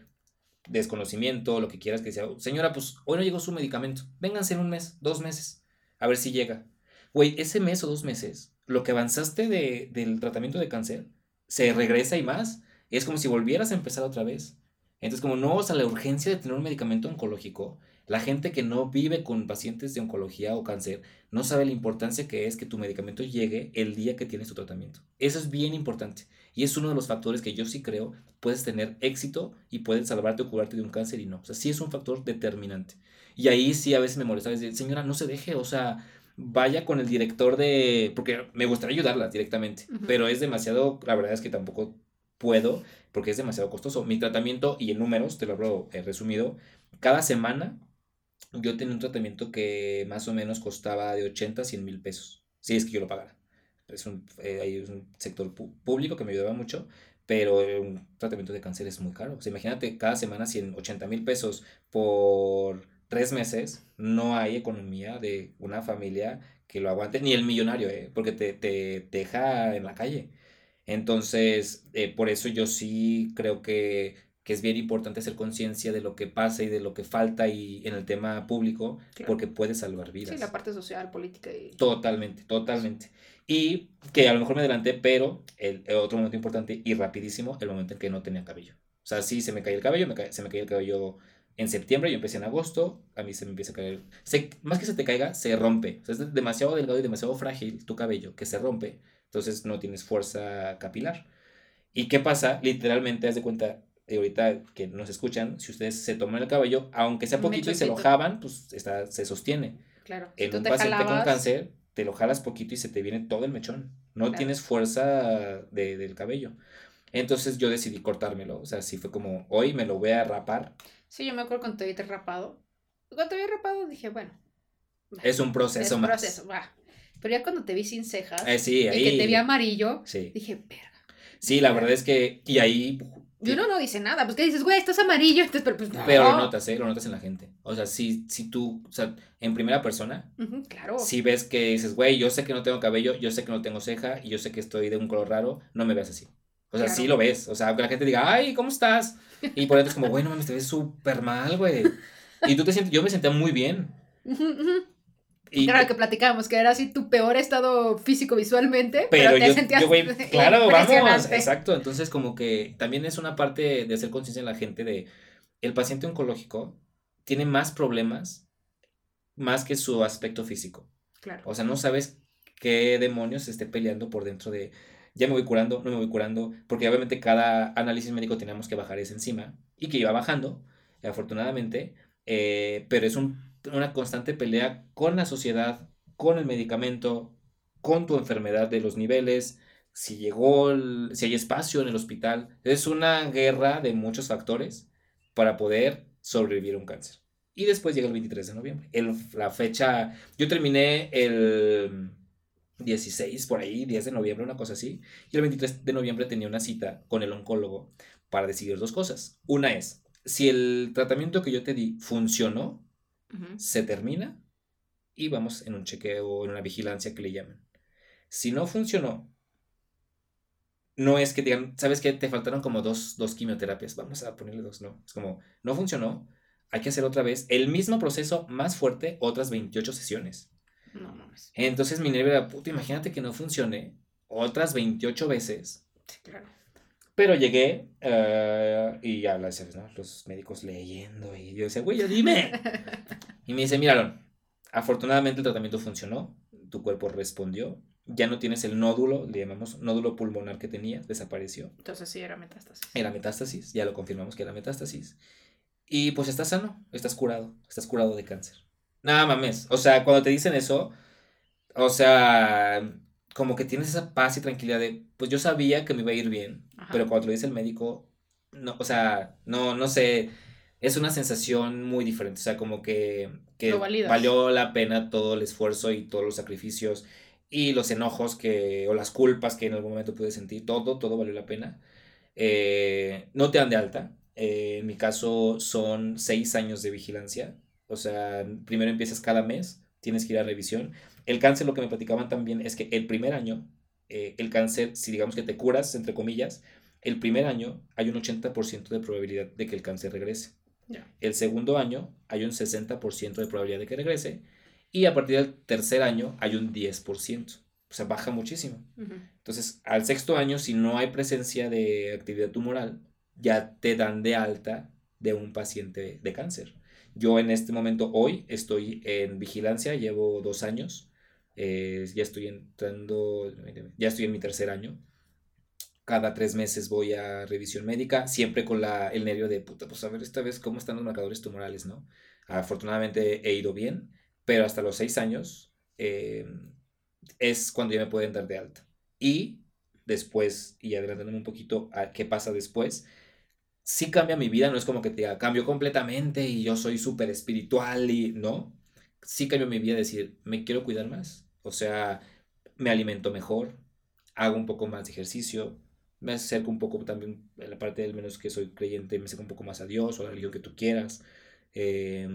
desconocimiento, lo que quieras que sea. Señora, pues hoy no llegó su medicamento. Vénganse en un mes, dos meses, a ver si llega. Güey, ese mes o dos meses, lo que avanzaste de, del tratamiento de cáncer, se regresa y más. Es como si volvieras a empezar otra vez. Entonces, como no, o sea, la urgencia de tener un medicamento oncológico, la gente que no vive con pacientes de oncología o cáncer no sabe la importancia que es que tu medicamento llegue el día que tienes tu tratamiento. Eso es bien importante. Y es uno de los factores que yo sí creo puedes tener éxito y puedes salvarte o curarte de un cáncer y no. O sea, sí es un factor determinante. Y ahí sí a veces me molesta decir, señora, no se deje, o sea, vaya con el director de... Porque me gustaría ayudarla directamente, pero es demasiado, la verdad es que tampoco puedo porque es demasiado costoso. Mi tratamiento, y en números, te lo hablo eh, resumido, cada semana yo tenía un tratamiento que más o menos costaba de 80 a 100 mil pesos, si es que yo lo pagara. Es un, eh, es un sector público que me ayudaba mucho, pero un tratamiento de cáncer es muy caro. O sea, imagínate, cada semana 100, 80 mil pesos por tres meses, no hay economía de una familia que lo aguante, ni el millonario, eh, porque te, te deja en la calle. Entonces, eh, por eso yo sí creo que, que es bien importante hacer conciencia de lo que pasa y de lo que falta y en el tema público, Claro. porque puede salvar vidas. Sí, la parte social, política y... Totalmente, totalmente. Y que a lo mejor me adelanté, pero el, el otro momento importante y rapidísimo, el momento en que no tenía cabello. O sea, sí, se me caía el cabello, me ca- se me caía el cabello en septiembre, yo empecé en agosto, a mí se me empieza a caer. se- más que se te caiga, se rompe. O sea, es demasiado delgado y demasiado frágil tu cabello que se rompe, entonces no tienes fuerza capilar. ¿Y qué pasa? Literalmente, haz de cuenta, y ahorita que nos escuchan, si ustedes se toman el cabello, aunque sea poquito y se lo jaban, pues está, se sostiene Claro. Si en tú un te paciente con jalabas, cáncer, te lo jalas poquito y se te viene todo el mechón. No Claro. tienes fuerza de- del cabello. Entonces yo decidí cortármelo. O sea, sí fue como, hoy me lo voy a rapar. Sí, yo me acuerdo cuando te vi rapado. Cuando te vi rapado dije, bueno, Es un proceso es un más. proceso, va. Pero ya cuando te vi sin cejas Eh, sí, y ahí. que te vi amarillo, Sí. dije, verga. Sí, la verdad es que. Y ahí. Y uno no dice nada, pues que dices, güey, estás amarillo, entonces, pero pues no. Pero lo notas, ¿eh? Lo notas en la gente. O sea, si, si tú, o sea, en primera persona, claro. si ves que dices, güey, yo sé que no tengo cabello, yo sé que no tengo ceja y yo sé que estoy de un color raro, no me veas así. O sea, Claro. sí lo ves. O sea, aunque la gente diga, ay, ¿cómo estás? Y por dentro es como, güey, no mames, te ves súper mal, güey. Y tú te sientes, yo me sentía muy bien. Ujú, ujú. Y, Claro que platicábamos que era así tu peor estado físico visualmente, pero, pero te yo, sentías yo, güey, (laughs) claro, vamos, exacto. Entonces, como que también es una parte de hacer conciencia en la gente de el paciente oncológico tiene más problemas más que su aspecto físico. Claro. O sea, no sabes qué demonios se esté peleando por dentro de ya me voy curando, no me voy curando, porque obviamente cada análisis médico teníamos que bajar esa enzima y que iba bajando, afortunadamente, eh, pero es un- una constante pelea con la sociedad, con el medicamento, con tu enfermedad de los niveles, si llegó, el- si hay espacio en el hospital. Es una guerra de muchos factores para poder sobrevivir a un cáncer. Y después llega el 23 de noviembre. El- la fecha, yo terminé el 16 por ahí, 10 de noviembre, una cosa así. Y el 23 de noviembre tenía una cita con el oncólogo para decidir dos cosas. Una es, si el tratamiento que yo te di funcionó, Se termina y vamos en un chequeo, en una vigilancia que le llaman. Si no funcionó, no es que digan, ¿sabes qué? Te faltaron como dos, dos quimioterapias, vamos a ponerle dos, no. Es como, no funcionó, hay que hacer otra vez el mismo proceso más fuerte, otras 28 sesiones. No mames. Entonces mi nervio era, puta, imagínate que no funcione otras 28 veces. Sí, claro. Pero llegué eh, y ya, la- ¿sabes, no? los médicos leyendo y yo decía, güey, ya dime. (laughs) Y me dice, míralo, afortunadamente el tratamiento funcionó, tu cuerpo respondió, ya no tienes el nódulo, le llamamos nódulo pulmonar que tenías, desapareció. Entonces sí era metástasis. Era metástasis, ya lo confirmamos que era metástasis. Y pues estás sano, estás curado, estás curado de cáncer. Nada mames, o sea, cuando te dicen eso, o sea, como que tienes esa paz y tranquilidad de, pues yo sabía que me iba a ir bien, Ajá. pero cuando te lo dice el médico, no, o sea, no, no sé, es una sensación muy diferente, o sea, como que, que valió la pena todo el esfuerzo y todos los sacrificios y los enojos que, o las culpas que en algún momento pude sentir, todo, todo valió la pena. Eh, no te dan de alta, eh, en mi caso son seis años de vigilancia, o sea, primero empiezas cada mes, tienes que ir a revisión. El cáncer, lo que me platicaban también es que el primer año, eh, el cáncer, si digamos que te curas, entre comillas, el primer año hay un 80% de probabilidad de que el cáncer regrese. El segundo año hay un 60% de probabilidad de que regrese. Y a partir del tercer año hay un 10%. O sea, baja muchísimo. Entonces, al sexto año, si no hay presencia de actividad tumoral, ya te dan de alta de un paciente de cáncer. Yo en este momento, hoy, estoy en vigilancia, llevo dos años, eh, ya estoy entrando, ya estoy en mi tercer año. Cada tres meses voy a revisión médica, siempre con la, el nervio de, puta, pues a ver esta vez cómo están los marcadores tumorales, ¿no? Afortunadamente he ido bien, pero hasta los seis años eh, es cuando ya me pueden dar de alta. Y después, y adelantándome un poquito a qué pasa después, sí cambia mi vida, no es como que te diga, cambio completamente y yo soy súper espiritual y no, sí cambio mi vida, decir, me quiero cuidar más, o sea, me alimento mejor, hago un poco más de ejercicio, me acerco un poco también, en la parte del menos que soy creyente, me acerco un poco más a Dios o a la religión que tú quieras, eh,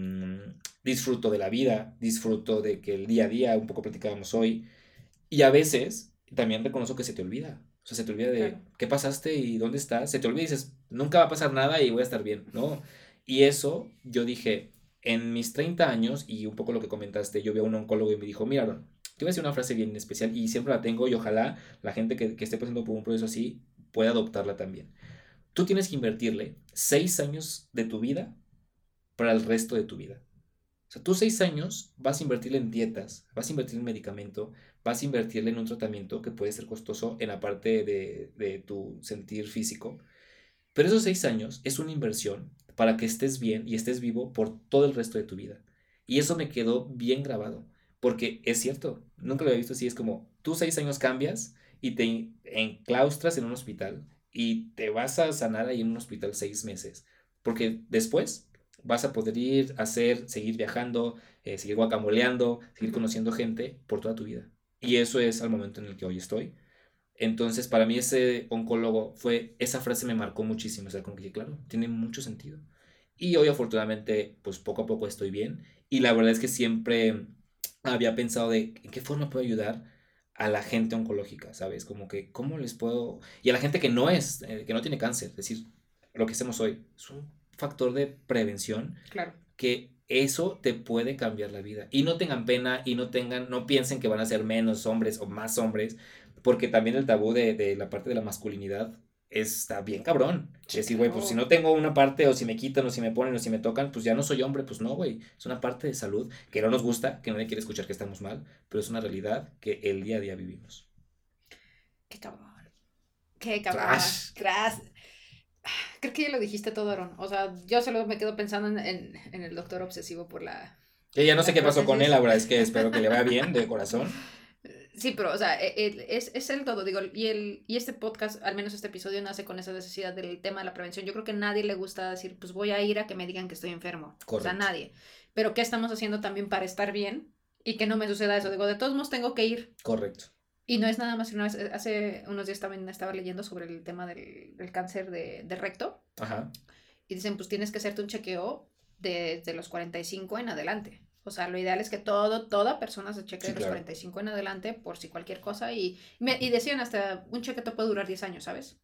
disfruto de la vida, disfruto de que el día a día, un poco platicábamos hoy, y a veces también reconozco que se te olvida. O sea, se te olvida de Claro. qué pasaste y dónde estás. Se te olvida y dices, nunca va a pasar nada y voy a estar bien, ¿no? Y eso yo dije, en mis 30 años, y un poco lo que comentaste, yo vi a un oncólogo y me dijo, mira, Aaron, te voy a decir una frase bien especial y siempre la tengo y ojalá la gente que, que esté pasando por un proceso así pueda adoptarla también. Tú tienes que invertirle seis años de tu vida para el resto de tu vida. O sea, tú seis años vas a invertirle en dietas, vas a invertir en medicamento, vas a invertirle en un tratamiento que puede ser costoso en la parte de, de tu sentir físico. Pero esos seis años es una inversión para que estés bien y estés vivo por todo el resto de tu vida. Y eso me quedó bien grabado, porque es cierto, nunca lo había visto así, es como tú seis años cambias y te enclaustras en un hospital y te vas a sanar ahí en un hospital seis meses, porque después vas a poder ir a hacer, seguir viajando, eh, seguir guacamoleando, seguir conociendo gente por toda tu vida. Y eso es al momento en el que hoy estoy. Entonces, para mí ese oncólogo fue, esa frase me marcó muchísimo, o sea, como que dije, claro, tiene mucho sentido. Y hoy afortunadamente, pues poco a poco estoy bien. Y la verdad es que siempre había pensado de en qué forma puedo ayudar a la gente oncológica, ¿sabes? Como que, ¿cómo les puedo...? Y a la gente que no es, eh, que no tiene cáncer, es decir, lo que hacemos hoy es un factor de prevención Claro. que eso te puede cambiar la vida. Y no tengan pena y no tengan, no piensen que van a ser menos hombres o más hombres, porque también el tabú de, de la parte de la masculinidad está bien cabrón. Es decir, güey, pues si no tengo una parte o si me quitan o si me ponen o si me tocan, pues ya no soy hombre, pues no, güey. Es una parte de salud que no nos gusta, que nadie quiere escuchar que estamos mal, pero es una realidad que el día a día vivimos. Qué cabrón. Qué cabrón. Trash. Tras. Creo que ya lo dijiste todo, Aaron. O sea, yo solo me quedo pensando en, en, en el doctor obsesivo por la. Que ya no sé qué pasó con él, verdad es que espero que le vaya bien de corazón. (laughs) Sí, pero, o sea, e- el- es, es el todo, digo, y, el, y este podcast, al menos este episodio, nace con esa necesidad del tema de la prevención. Yo creo que a nadie le gusta decir, pues voy a ir a que me digan que estoy enfermo. O sea, Correcto. nadie. Pero, ¿qué estamos haciendo también para estar bien y que no me suceda eso? Digo, de todos modos tengo que ir. Correcto. Y no es nada más que una vez, eh, hace unos días también estaba leyendo sobre el tema del, del cáncer de, de recto. Ajá. y dicen, pues tienes que hacerte un chequeo desde los 45 en adelante. O sea, lo ideal es que todo, toda persona se chequee Sí, de los claro. 45 en adelante por si cualquier cosa. Y, me- y decían hasta un chequeo te puede durar 10 años, ¿sabes?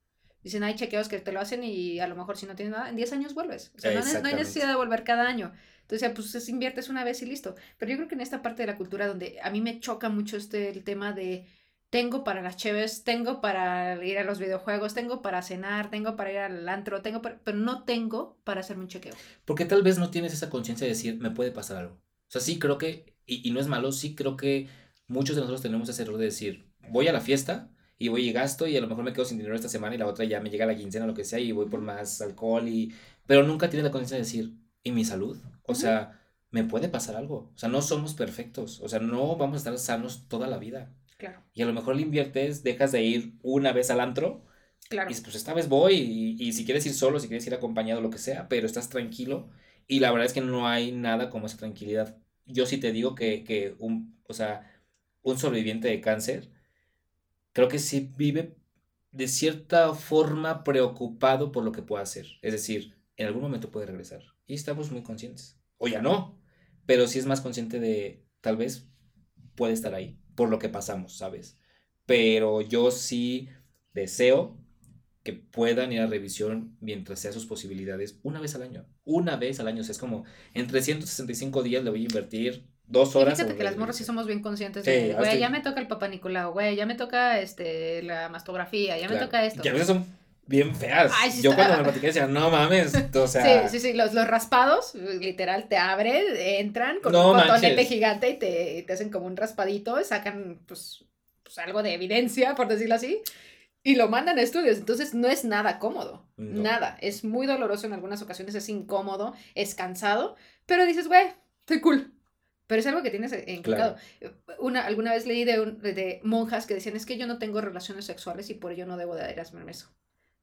Dicen, hay chequeos que te lo hacen y a lo mejor si no tienes nada, en 10 años vuelves. O sea, no, no hay necesidad de volver cada año. Entonces, pues es- inviertes una vez y listo. Pero yo creo que en esta parte de la cultura donde a mí me choca mucho este el tema de tengo para las cheves, tengo para ir a los videojuegos, tengo para cenar, tengo para ir al antro, tengo para- pero no tengo para hacerme un chequeo. Porque tal vez no tienes esa conciencia de decir, me puede pasar algo. O sea, sí creo que, y, y no es malo, sí creo que muchos de nosotros tenemos ese error de decir, voy a la fiesta y voy y gasto y a lo mejor me quedo sin dinero esta semana y la otra ya me llega la quincena o lo que sea y voy por más alcohol y... Pero nunca tienes la conciencia de decir, ¿y mi salud? O sea, me puede pasar algo. O sea, no somos perfectos. O sea, no vamos a estar sanos toda la vida. Claro, Y a lo mejor le inviertes, dejas de ir una vez al antro claro. y pues esta vez voy y, y si quieres ir solo, si quieres ir acompañado, lo que sea, pero estás tranquilo y la verdad es que no hay nada como esa tranquilidad. Yo sí te digo que, que un, o sea, un sobreviviente de cáncer, creo que sí vive de cierta forma preocupado por lo que pueda hacer. Es decir, en algún momento puede regresar. Y estamos muy conscientes. O ya no, pero sí es más consciente de tal vez puede estar ahí por lo que pasamos, ¿sabes? Pero yo sí deseo que puedan ir a revisión mientras sea sus posibilidades una vez al año. Una vez al año. O sea, es como en 365 días le voy a invertir dos Y horas. fíjate que las morras sí somos bien conscientes Sí, de, ahora güey, estoy- ya me toca el papá Nicolau, güey, ya me toca este, la mastografía, ya me toca esto. Y a veces son bien feas. Ay, sí Yo está- cuando me platiqué decía, no mames. O (laughs) sea, sí, sí, sí, los, los raspados, literal, te abren, entran con No un manches. gigante y te, te hacen como un raspadito, y sacan, pues, pues, algo de evidencia, por decirlo así, y lo mandan a estudios. Entonces, no es nada cómodo, No. nada. Es muy doloroso en algunas ocasiones, es incómodo, es cansado, pero dices, güey, estoy cool. Pero es algo que tienes inculcado. Una, alguna vez leí de, un- de monjas que decían, es que yo no tengo relaciones sexuales y por ello no debo de hacerme eso.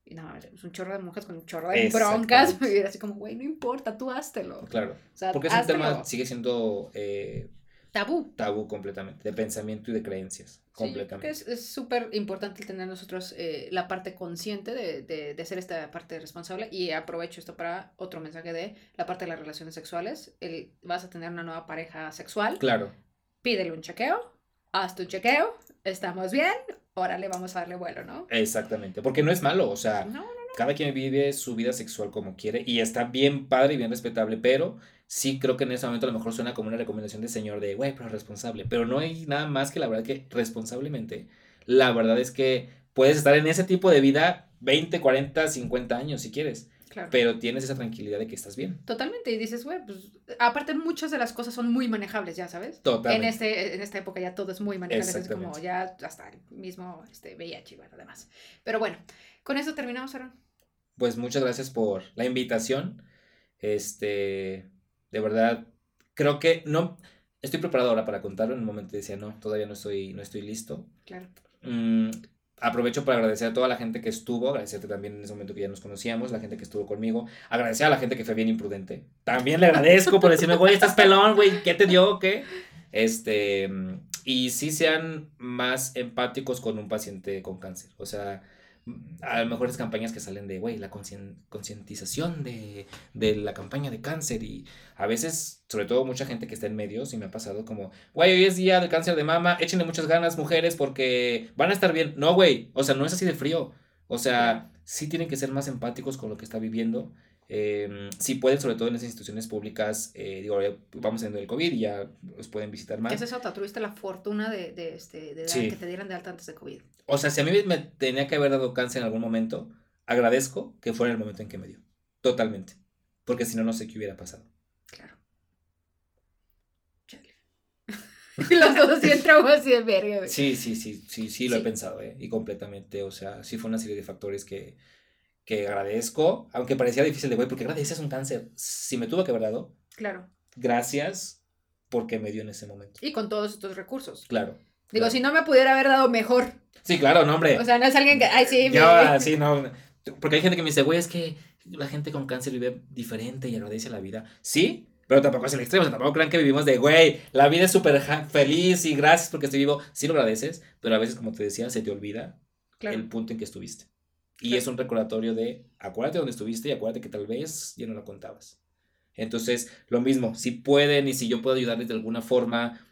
Y nada, es un chorro de monjas con un chorro de broncas. (laughs) Y era así como, güey, no importa, tú háztelo. claro. O sea, Porque es un háztelo. tema, sigue siendo eh, tabú. tabú completamente, de pensamiento y de creencias. Sí, yo creo que es súper importante tener nosotros eh, la parte consciente de, de, de hacer esta parte responsable y aprovecho esto para otro mensaje de la parte de las relaciones sexuales. El, vas a tener una nueva pareja sexual, Claro. pídele un chequeo, haz tu chequeo, estamos bien, órale, vamos a darle vuelo, ¿no? Exactamente. Porque no es malo. O sea, No, no, cada quien vive su vida sexual como quiere y está bien padre y bien respetable, pero sí creo que en ese momento a lo mejor suena como una recomendación de señor de, güey, pero responsable, pero no hay nada más que la verdad que responsablemente, la verdad es que puedes estar en ese tipo de vida 20, 40, 50 años si quieres, claro. pero tienes esa tranquilidad de que estás bien. Totalmente, y dices, güey, pues aparte muchas de las cosas son muy manejables, ya sabes. Totalmente. En, este, en esta época ya todo es muy manejable, es como ya hasta el mismo este, VIH y bueno, demás. Pero bueno, con eso terminamos, Aaron. Pues muchas gracias por la invitación. Este, de verdad, creo que no estoy preparado ahora para contarlo. En un momento decía, no, todavía no estoy, no estoy listo. Claro. Mm, aprovecho para agradecer a toda la gente que estuvo, agradecerte también en ese momento que ya nos conocíamos, la gente que estuvo conmigo, agradecer a la gente que fue bien imprudente. También le agradezco por decirme, güey, estás pelón, güey, ¿qué te dio? ¿Qué? Este, y sí sean más empáticos con un paciente con cáncer. O sea, a lo mejor es campañas que salen de, güey, la concientización de, de la campaña de cáncer y a veces, sobre todo mucha gente que está en medios y me ha pasado como, güey, hoy es día del cáncer de mama, échenle muchas ganas mujeres porque van a estar bien. No, güey, o sea, no es así de frío. O sea, sí tienen que ser más empáticos con lo que está viviendo. Eh, si pueden, sobre todo en las instituciones públicas, eh, digo, vamos en el COVID y ya los pueden visitar más. Esa es otra, tuviste la fortuna de, de, este, de Sí. que te dieran de alta antes de COVID. O sea, si a mí me tenía que haber dado cáncer en algún momento, agradezco que fuera el momento en que me dio. Totalmente. Porque si no, no sé qué hubiera pasado. Claro. Chale. (laughs) Los dos así entramos así de verga. Sí, sí, sí, sí, sí, lo he Sí. pensado, ¿eh? Y completamente. O sea, sí fue una serie de factores que, que agradezco, aunque parecía difícil de, güey, porque agradeces un cáncer. Si me tuvo que haber dado, Claro. gracias porque me dio en ese momento. Y con todos estos recursos. Claro. Digo, claro. si no me pudiera haber dado mejor. Sí, claro, no, hombre. O sea, no es alguien que. Ay, sí, Yo, me- así, (laughs) no. Porque hay gente que me dice, güey, es que la gente con cáncer vive diferente y agradece la vida. Sí, pero tampoco es el extremo. O sea, tampoco crean que vivimos de, güey, la vida es súper feliz y gracias porque estoy vivo. Sí lo agradeces, pero a veces, como te decía, se te olvida Claro. el punto en que estuviste. Y es un recordatorio de acuérdate dónde estuviste y acuérdate que tal vez ya no lo contabas. Entonces, lo mismo, si pueden y si yo puedo ayudarles de alguna forma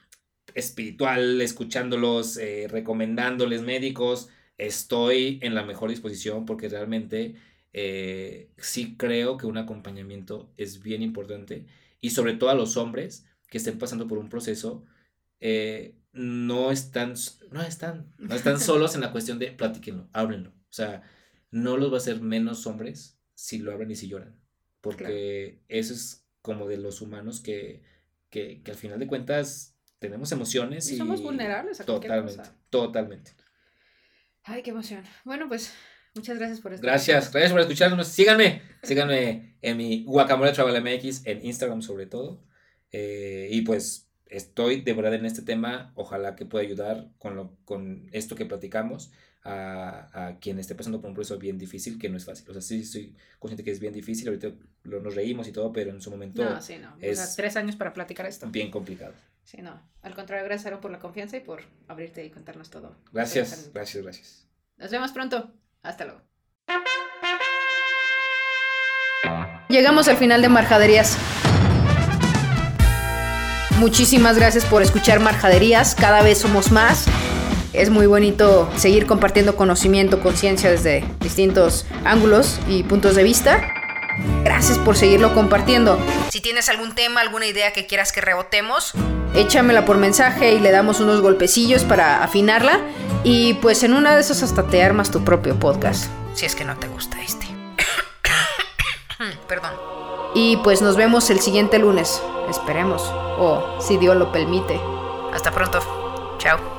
espiritual, escuchándolos, eh, recomendándoles médicos, estoy en la mejor disposición porque realmente eh, sí creo que un acompañamiento es bien importante y sobre todo a los hombres que estén pasando por un proceso, eh, no, están, no, están, no están (laughs) solos en la cuestión de platíquenlo, háblenlo. O sea, no los va a hacer menos hombres si lo abren y si lloran. Porque eso es como de los humanos que, que, que al final de cuentas tenemos emociones Y y, somos vulnerables a totalmente, cosa. totalmente. Ay, qué emoción. Bueno, pues muchas gracias por estar Gracias, gracias por escucharnos. Síganme, síganme en mi Guacamole Travel MX, en Instagram sobre todo. Eh, y pues estoy de verdad en este tema. Ojalá que pueda ayudar con, lo, con esto que platicamos a, a quien esté pasando por un proceso bien difícil, que no es fácil. O sea, sí estoy consciente que es bien difícil. Ahorita lo- nos reímos y todo, pero en su momento No, sí, no. O sea, es- tres años para platicar esto. bien complicado. Sí, no. Al contrario, gracias Aaron por la confianza y por abrirte y contarnos todo. Gracias, gracias, gracias. Nos vemos pronto. Hasta luego. Llegamos al final de Marjaderías. Muchísimas gracias por escuchar Marjaderías. Cada vez somos más. Es muy bonito seguir compartiendo conocimiento, conciencia desde distintos ángulos y puntos de vista. Gracias por seguirlo compartiendo. Si tienes algún tema, alguna idea que quieras que rebotemos, Échamela por mensaje y le damos unos golpecillos para afinarla. Y pues en una de esas hasta te armas tu propio podcast. si es que no te gusta este. (coughs) Perdón. Y pues nos vemos el siguiente lunes. Esperemos. O si Dios lo permite. Hasta pronto. Chao.